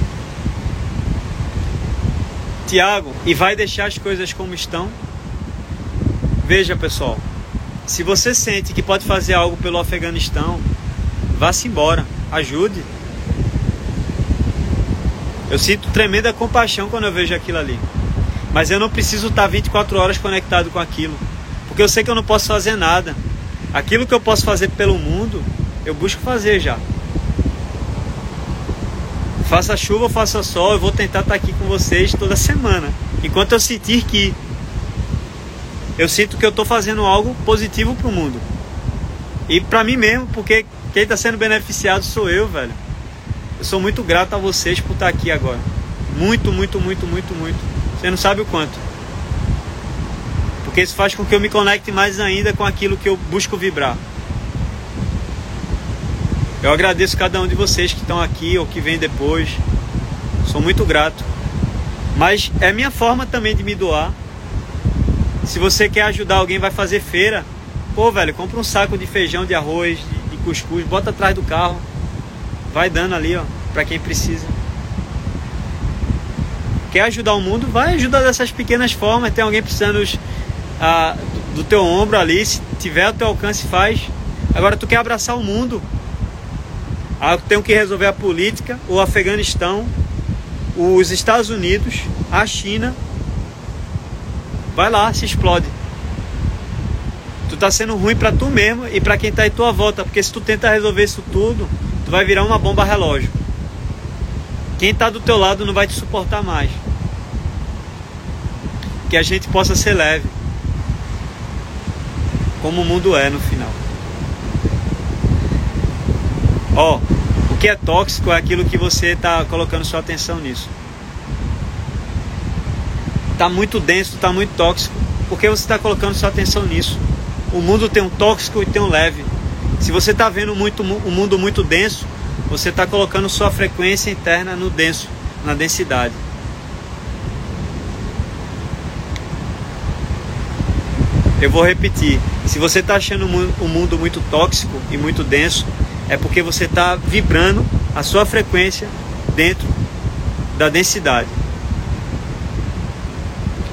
Tiago, e vai deixar as coisas como estão? Veja, pessoal, se você sente que pode fazer algo pelo Afeganistão, vá-se embora, ajude. Eu sinto tremenda compaixão quando eu vejo aquilo ali. Mas eu não preciso estar 24 horas conectado com aquilo. Porque eu sei que eu não posso fazer nada. Aquilo que eu posso fazer pelo mundo, eu busco fazer já. Faça chuva ou faça sol, eu vou tentar estar aqui com vocês toda semana. Enquanto eu sentir que eu sinto que eu estou fazendo algo positivo para o mundo. E para mim mesmo, porque quem está sendo beneficiado sou eu, velho. Eu sou muito grato a vocês por estar aqui agora. Muito, muito, muito, muito, muito. Você não sabe o quanto. Porque isso faz com que eu me conecte mais ainda com aquilo que eu busco vibrar. Eu agradeço cada um de vocês que estão aqui ou que vêm depois. Sou muito grato. Mas é minha forma também de me doar. Se você quer ajudar alguém, vai fazer feira. Pô, velho, compra um saco de feijão, de arroz, de, de cuscuz, bota atrás do carro. Vai dando ali, ó, para quem precisa. Quer ajudar o mundo? Vai ajudar dessas pequenas formas. Tem alguém precisando ah, do teu ombro ali, se tiver o teu alcance, faz. Agora tu quer abraçar o mundo. Ah, tenho que resolver a política, o Afeganistão, os Estados Unidos, a China, vai lá, se explode. Tu tá sendo ruim para tu mesmo e para quem tá em tua volta, porque se tu tenta resolver isso tudo, tu vai virar uma bomba relógio. Quem tá do teu lado não vai te suportar mais. Que a gente possa ser leve. Como o mundo é no final. Ó, o que é tóxico é aquilo que você está colocando sua atenção nisso está muito denso, está muito tóxico, porque você está colocando sua atenção nisso. O mundo tem um tóxico e tem um leve. Se você está vendo muito, um mundo muito denso, você está colocando sua frequência interna no denso, na densidade. Eu vou repetir: se você está achando o mundo muito tóxico e muito denso, é porque você está vibrando a sua frequência dentro da densidade.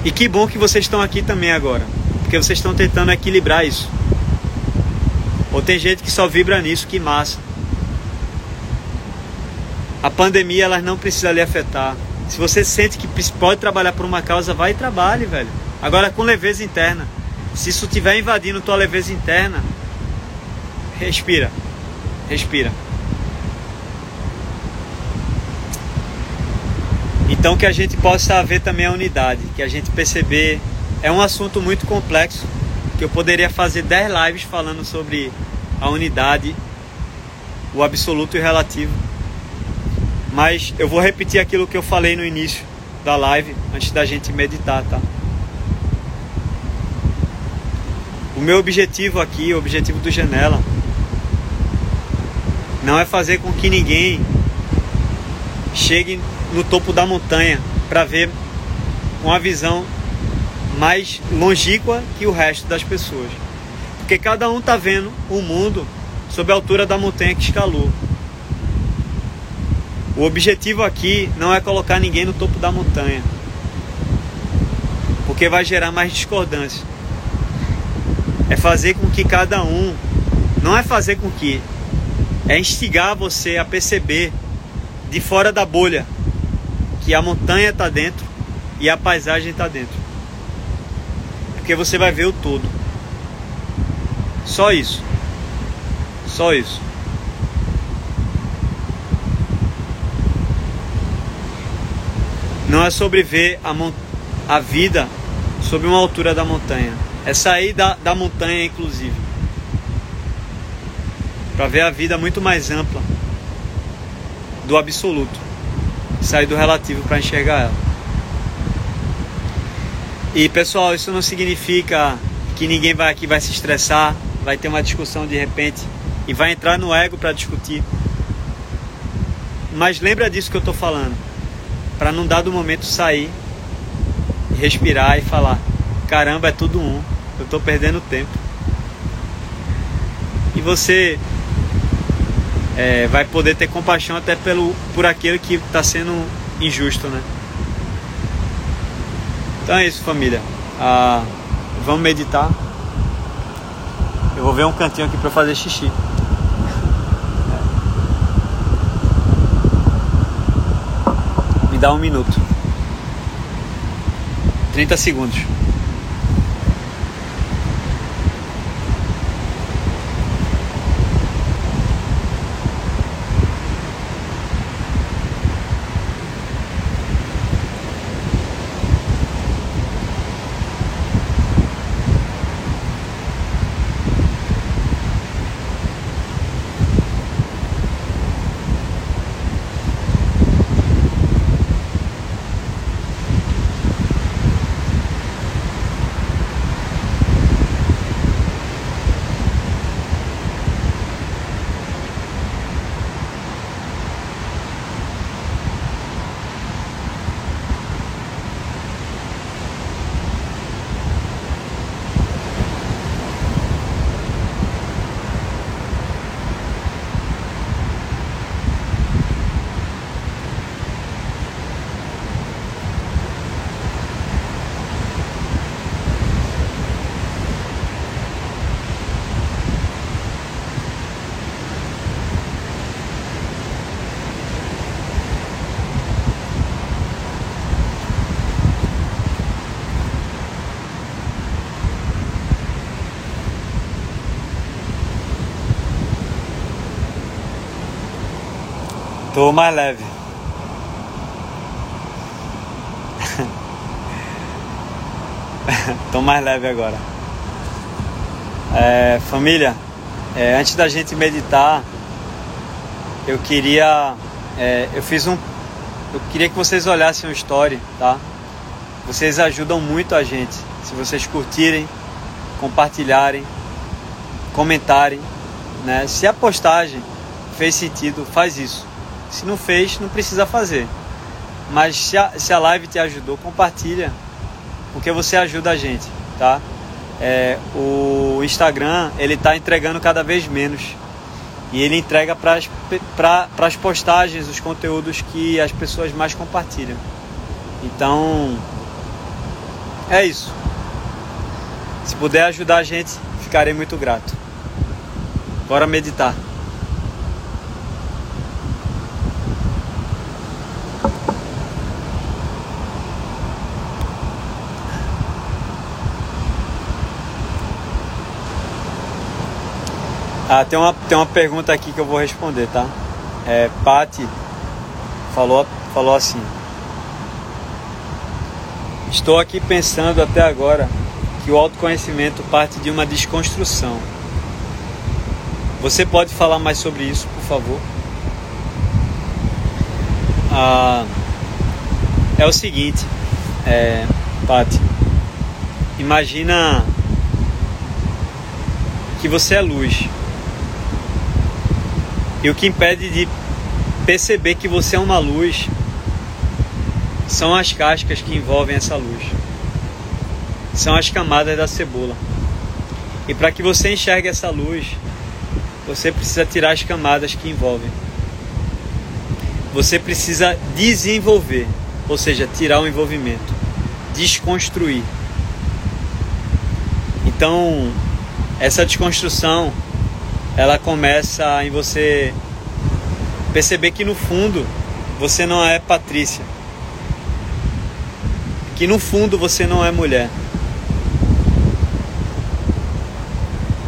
E que bom que vocês estão aqui também agora, porque vocês estão tentando equilibrar isso. Ou tem gente que só vibra nisso, que massa. A pandemia ela não precisa lhe afetar. Se você sente que pode trabalhar por uma causa, vai e trabalhe, velho. Agora com leveza interna. Se isso estiver invadindo tua leveza interna, respira. Respira. Então que a gente possa ver também a unidade, que a gente perceber é um assunto muito complexo que eu poderia fazer 10 lives falando sobre a unidade, o absoluto e o relativo. Mas eu vou repetir aquilo que eu falei no início da live, antes da gente meditar, tá? O meu objetivo aqui, o objetivo do Janela, não é fazer com que ninguém chegue no topo da montanha para ver uma visão mais longínqua que o resto das pessoas. Porque cada um está vendo o mundo sob a altura da montanha que escalou. O objetivo aqui não é colocar ninguém no topo da montanha, porque vai gerar mais discordância. É fazer com que cada um, não é fazer com que, é instigar você a perceber de fora da bolha que a montanha está dentro e a paisagem está dentro. Porque você vai ver o todo. Só isso. Só isso. Não é sobre ver a, a vida sob uma altura da montanha. É sair da, da montanha, inclusive. Para ver a vida muito mais ampla do absoluto sair do relativo para enxergar ela. E pessoal, isso não significa que ninguém vai aqui vai se estressar, vai ter uma discussão de repente e vai entrar no ego para discutir. Mas lembra disso que eu estou falando, para num dado momento sair, respirar e falar: caramba, é tudo um. eu estou perdendo tempo. E você é, vai poder ter compaixão até pelo, por aquele que está sendo injusto, né? Então é isso, família. Ah, vamos meditar. Eu vou ver um cantinho aqui para fazer xixi. Me dá um minuto. 30 segundos. Tô mais leve. Tô mais leve agora. É, família, é, antes da gente meditar, eu queria. É, eu fiz um. Eu queria que vocês olhassem o story, tá? Vocês ajudam muito a gente. Se vocês curtirem, compartilharem, comentarem, né? Se a postagem fez sentido, faz isso. Se não fez, não precisa fazer. Mas se a, se a live te ajudou, compartilha, porque você ajuda a gente, tá? É, o Instagram ele está entregando cada vez menos e ele entrega para as postagens os conteúdos que as pessoas mais compartilham. Então é isso. Se puder ajudar a gente, ficarei muito grato. Bora meditar. Ah, tem uma, tem uma pergunta aqui que eu vou responder, tá? É, Pati falou, falou assim: Estou aqui pensando até agora que o autoconhecimento parte de uma desconstrução. Você pode falar mais sobre isso, por favor? Ah, é o seguinte, é, Pati, imagina que você é luz. E o que impede de perceber que você é uma luz são as cascas que envolvem essa luz. São as camadas da cebola. E para que você enxergue essa luz, você precisa tirar as camadas que envolvem. Você precisa desenvolver, ou seja, tirar o envolvimento, desconstruir. Então, essa desconstrução ela começa em você perceber que no fundo você não é Patrícia. Que no fundo você não é mulher.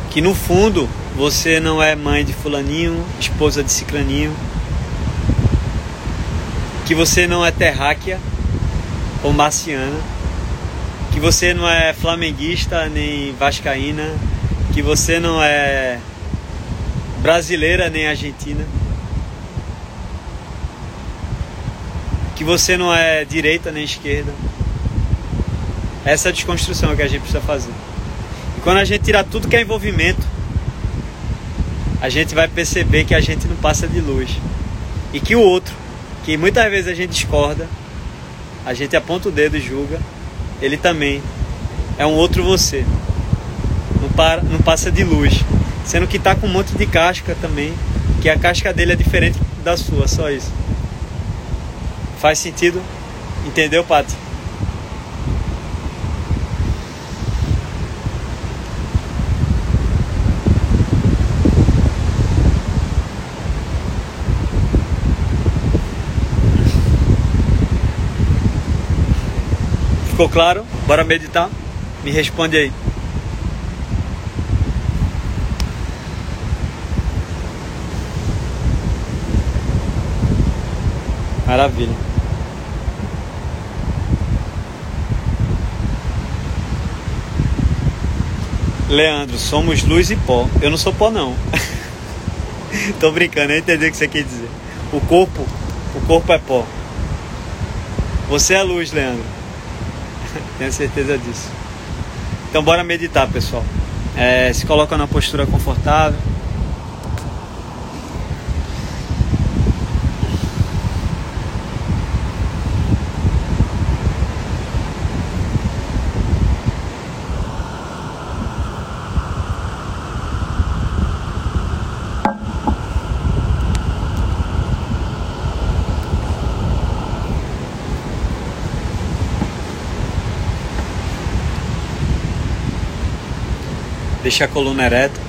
Que no fundo você não é mãe de fulaninho, esposa de ciclaninho. Que você não é terráquea ou marciana. Que você não é flamenguista nem vascaína. Que você não é brasileira nem argentina. Que você não é direita nem esquerda. Essa é a desconstrução que a gente precisa fazer. E quando a gente tirar tudo que é envolvimento, a gente vai perceber que a gente não passa de luz. E que o outro, que muitas vezes a gente discorda, a gente aponta o dedo e julga, ele também é um outro você. para, não passa de luz. Sendo que tá com um monte de casca também, que a casca dele é diferente da sua, só isso. Faz sentido? Entendeu, Paty? Ficou claro? Bora meditar? Me responde aí. Maravilha. Leandro, somos luz e pó. Eu não sou pó não. <laughs> Tô brincando, eu entendi o que você quer dizer. O corpo, o corpo é pó. Você é luz, Leandro. <laughs> Tenho certeza disso. Então bora meditar, pessoal. É, se coloca na postura confortável. Deixa a coluna ereta.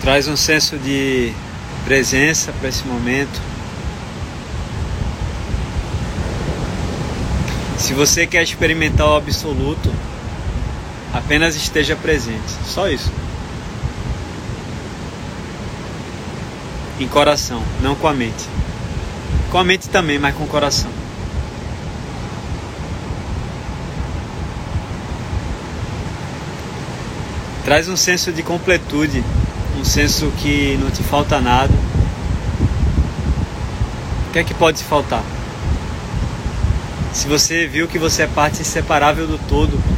Traz um senso de presença para esse momento. Se você quer experimentar o absoluto, Apenas esteja presente. Só isso. Em coração, não com a mente. Com a mente também, mas com o coração. Traz um senso de completude, um senso que não te falta nada. O que é que pode te faltar? Se você viu que você é parte inseparável do todo,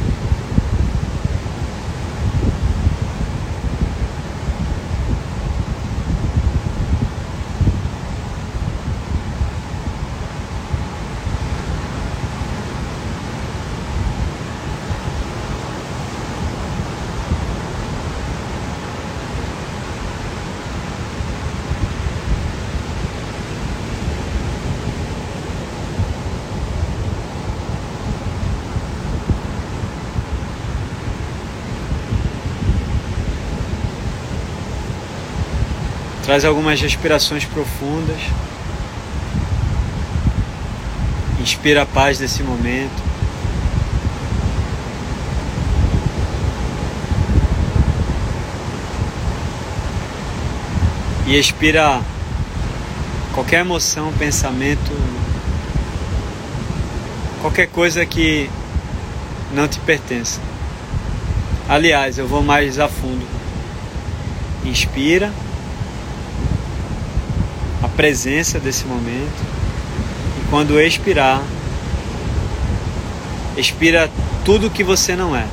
Traz algumas respirações profundas. Inspira a paz desse momento. E expira qualquer emoção, pensamento, qualquer coisa que não te pertença. Aliás, eu vou mais a fundo. Inspira presença desse momento. E quando expirar, expira tudo que você não é.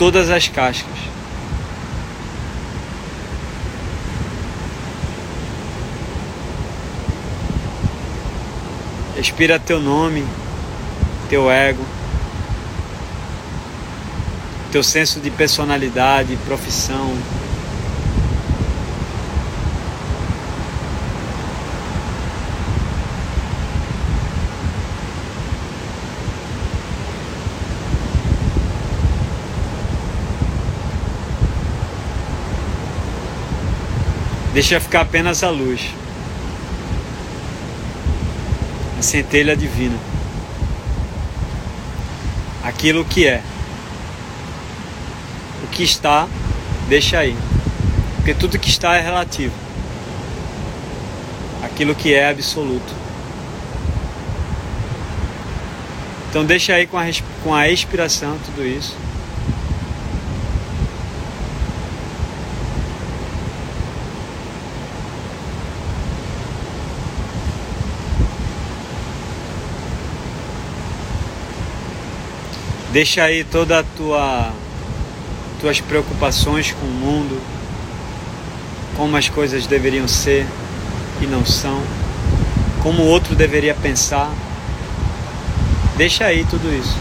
Todas as cascas. Expira teu nome, teu ego, teu senso de personalidade, profissão, Deixa ficar apenas a luz. A centelha divina. Aquilo que é. O que está, deixa aí. Porque tudo que está é relativo. Aquilo que é absoluto. Então deixa aí com a, com a expiração tudo isso. Deixa aí toda a tua tuas preocupações com o mundo, como as coisas deveriam ser e não são, como o outro deveria pensar. Deixa aí tudo isso.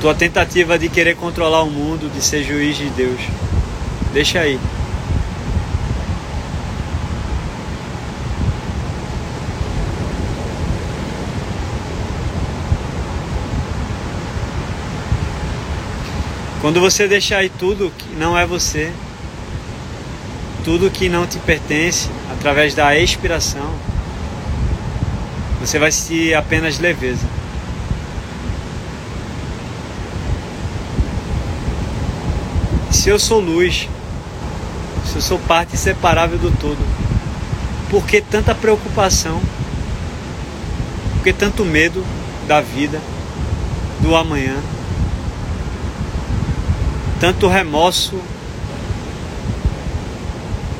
Tua tentativa de querer controlar o mundo, de ser juiz de Deus. Deixa aí. Quando você deixar aí tudo que não é você, tudo que não te pertence, através da expiração, você vai sentir apenas leveza. Se eu sou luz, se eu sou parte inseparável do todo, por que tanta preocupação? Por que tanto medo da vida, do amanhã? Tanto remorso,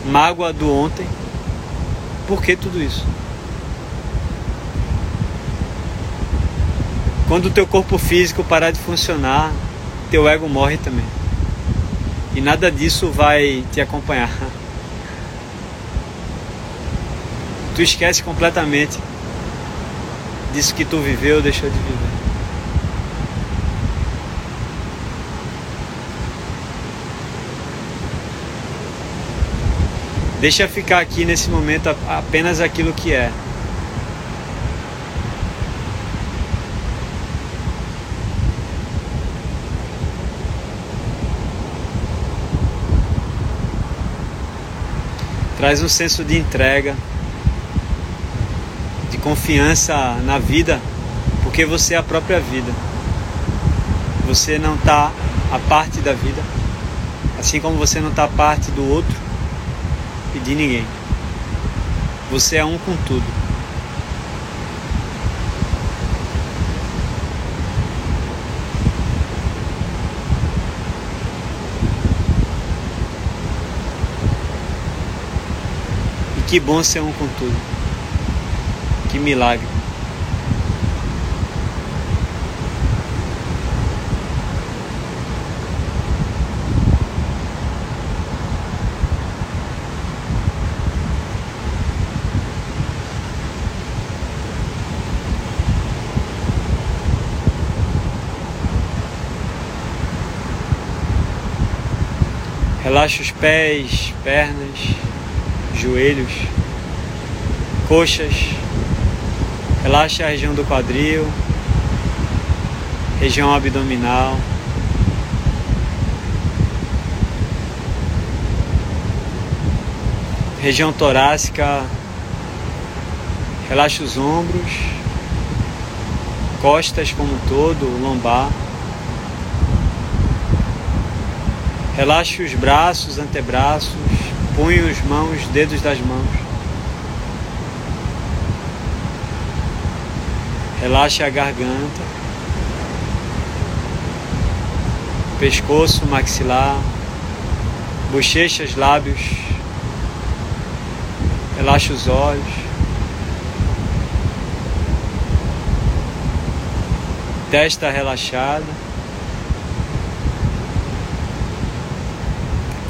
mágoa do ontem. Por que tudo isso? Quando o teu corpo físico parar de funcionar, teu ego morre também. E nada disso vai te acompanhar. Tu esquece completamente disso que tu viveu, deixou de viver. Deixa ficar aqui nesse momento apenas aquilo que é. Traz um senso de entrega, de confiança na vida, porque você é a própria vida. Você não está a parte da vida, assim como você não está a parte do outro e de ninguém. Você é um com tudo. E que bom ser um com tudo. Que milagre. Relaxa os pés, pernas, joelhos, coxas. Relaxa a região do quadril, região abdominal. Região torácica, relaxa os ombros, costas como um todo, lombar. Relaxe os braços, antebraços, punhos, mãos, dedos das mãos. Relaxe a garganta, pescoço, maxilar, bochechas, lábios. Relaxe os olhos. Testa relaxada.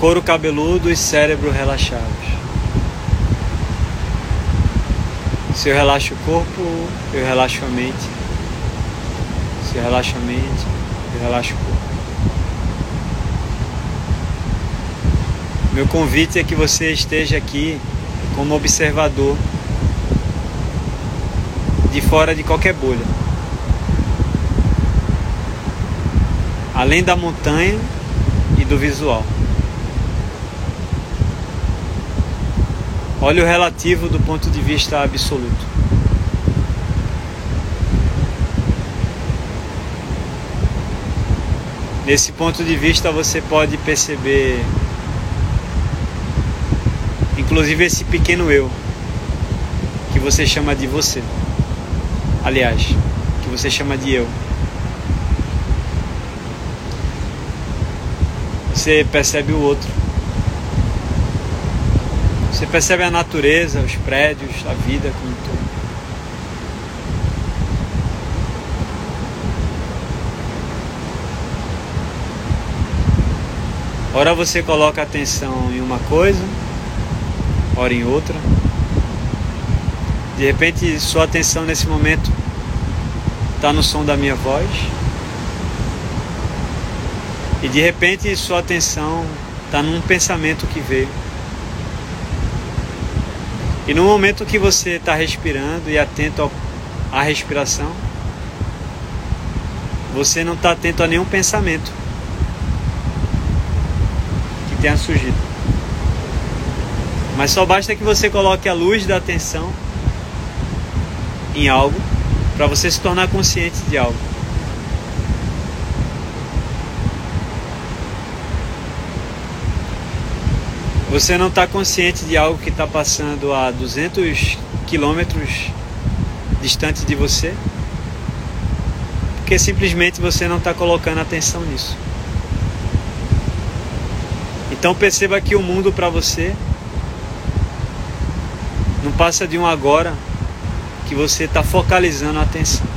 Couro cabeludo e cérebro relaxados. Se eu relaxo o corpo, eu relaxo a mente. Se eu relaxo a mente, eu relaxo o corpo. Meu convite é que você esteja aqui como observador de fora de qualquer bolha. Além da montanha e do visual. Olha o relativo do ponto de vista absoluto. Nesse ponto de vista você pode perceber, inclusive esse pequeno eu, que você chama de você. Aliás, que você chama de eu. Você percebe o outro. Você percebe a natureza, os prédios, a vida como tudo. Ora você coloca atenção em uma coisa, ora em outra. De repente, sua atenção nesse momento está no som da minha voz. E de repente, sua atenção está num pensamento que veio. E no momento que você está respirando e atento à respiração, você não está atento a nenhum pensamento que tenha surgido. Mas só basta que você coloque a luz da atenção em algo para você se tornar consciente de algo. Você não está consciente de algo que está passando a 200 quilômetros distante de você, porque simplesmente você não está colocando atenção nisso. Então perceba que o mundo para você não passa de um agora que você está focalizando a atenção.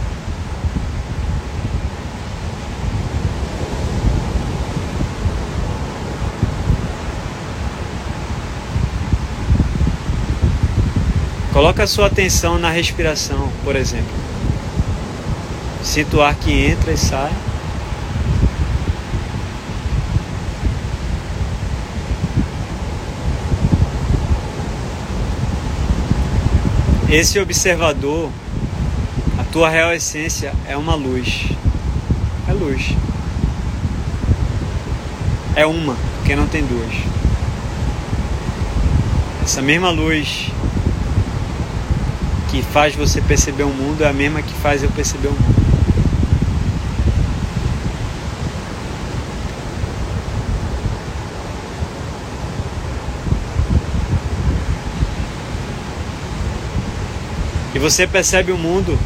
Coloca a sua atenção na respiração, por exemplo. Sinta o ar que entra e sai. Esse observador, a tua real essência é uma luz. É luz. É uma, porque não tem duas. Essa mesma luz que faz você perceber o mundo é a mesma que faz eu perceber o mundo. E você percebe o mundo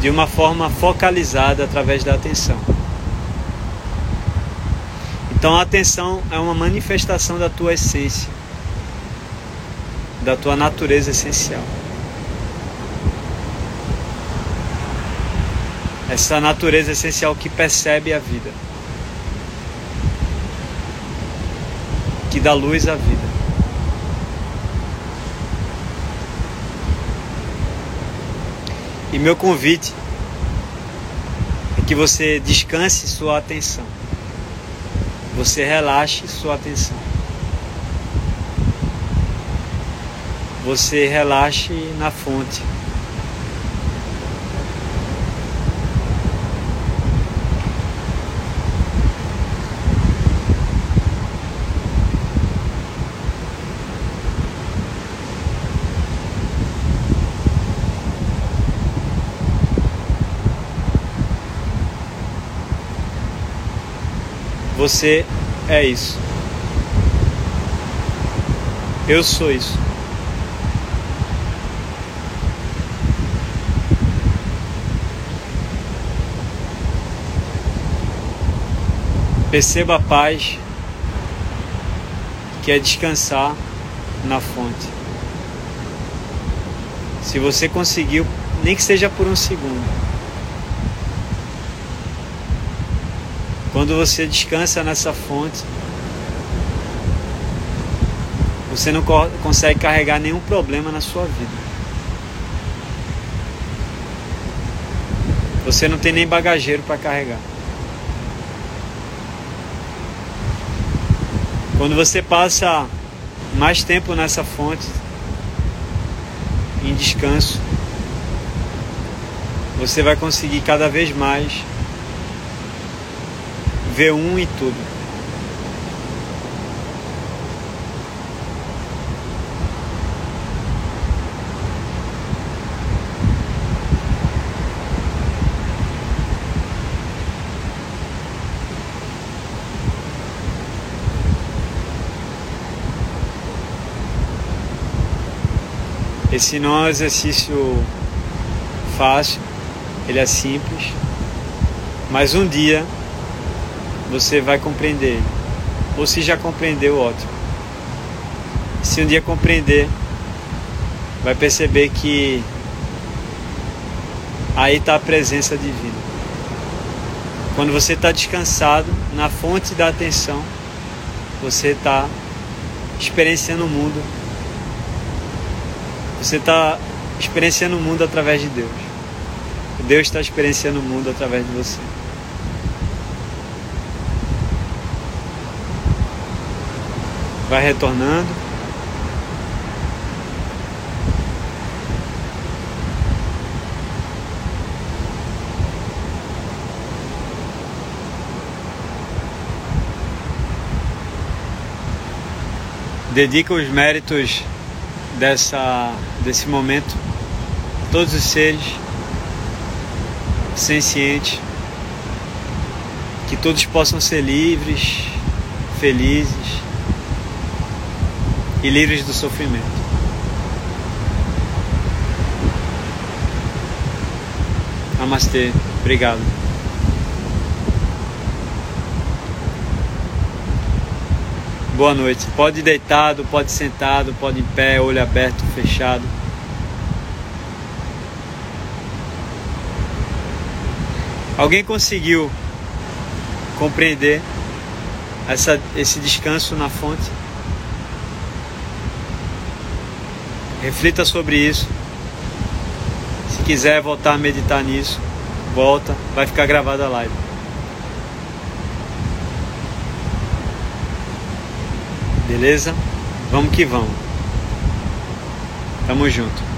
de uma forma focalizada através da atenção. Então a atenção é uma manifestação da tua essência, da tua natureza essencial. Essa natureza essencial que percebe a vida, que dá luz à vida. E meu convite é que você descanse sua atenção, você relaxe sua atenção. Você relaxe na fonte. Você é isso. Eu sou isso. Perceba a paz que é descansar na fonte. Se você conseguiu, nem que seja por um segundo, Quando você descansa nessa fonte, você não consegue carregar nenhum problema na sua vida. Você não tem nem bagageiro para carregar. Quando você passa mais tempo nessa fonte, em descanso, você vai conseguir cada vez mais V1 e tudo. Esse não é um exercício fácil, ele é simples, mas um dia você vai compreender. Ou se já compreendeu, ótimo. Se um dia compreender, vai perceber que aí está a presença divina. Quando você está descansado na fonte da atenção, você está experienciando o mundo. Você está experienciando o mundo através de Deus. Deus está experienciando o mundo através de você. Vai retornando. dedica os méritos dessa, desse momento a todos os seres sencientes, que todos possam ser livres, felizes e livres do sofrimento. Namastê, obrigado. Boa noite. Pode deitado, pode sentado, pode em pé, olho aberto, fechado. Alguém conseguiu compreender essa, esse descanso na fonte? Reflita sobre isso. Se quiser voltar a meditar nisso, volta, vai ficar gravada a live. Beleza? Vamos que vamos. Tamo junto.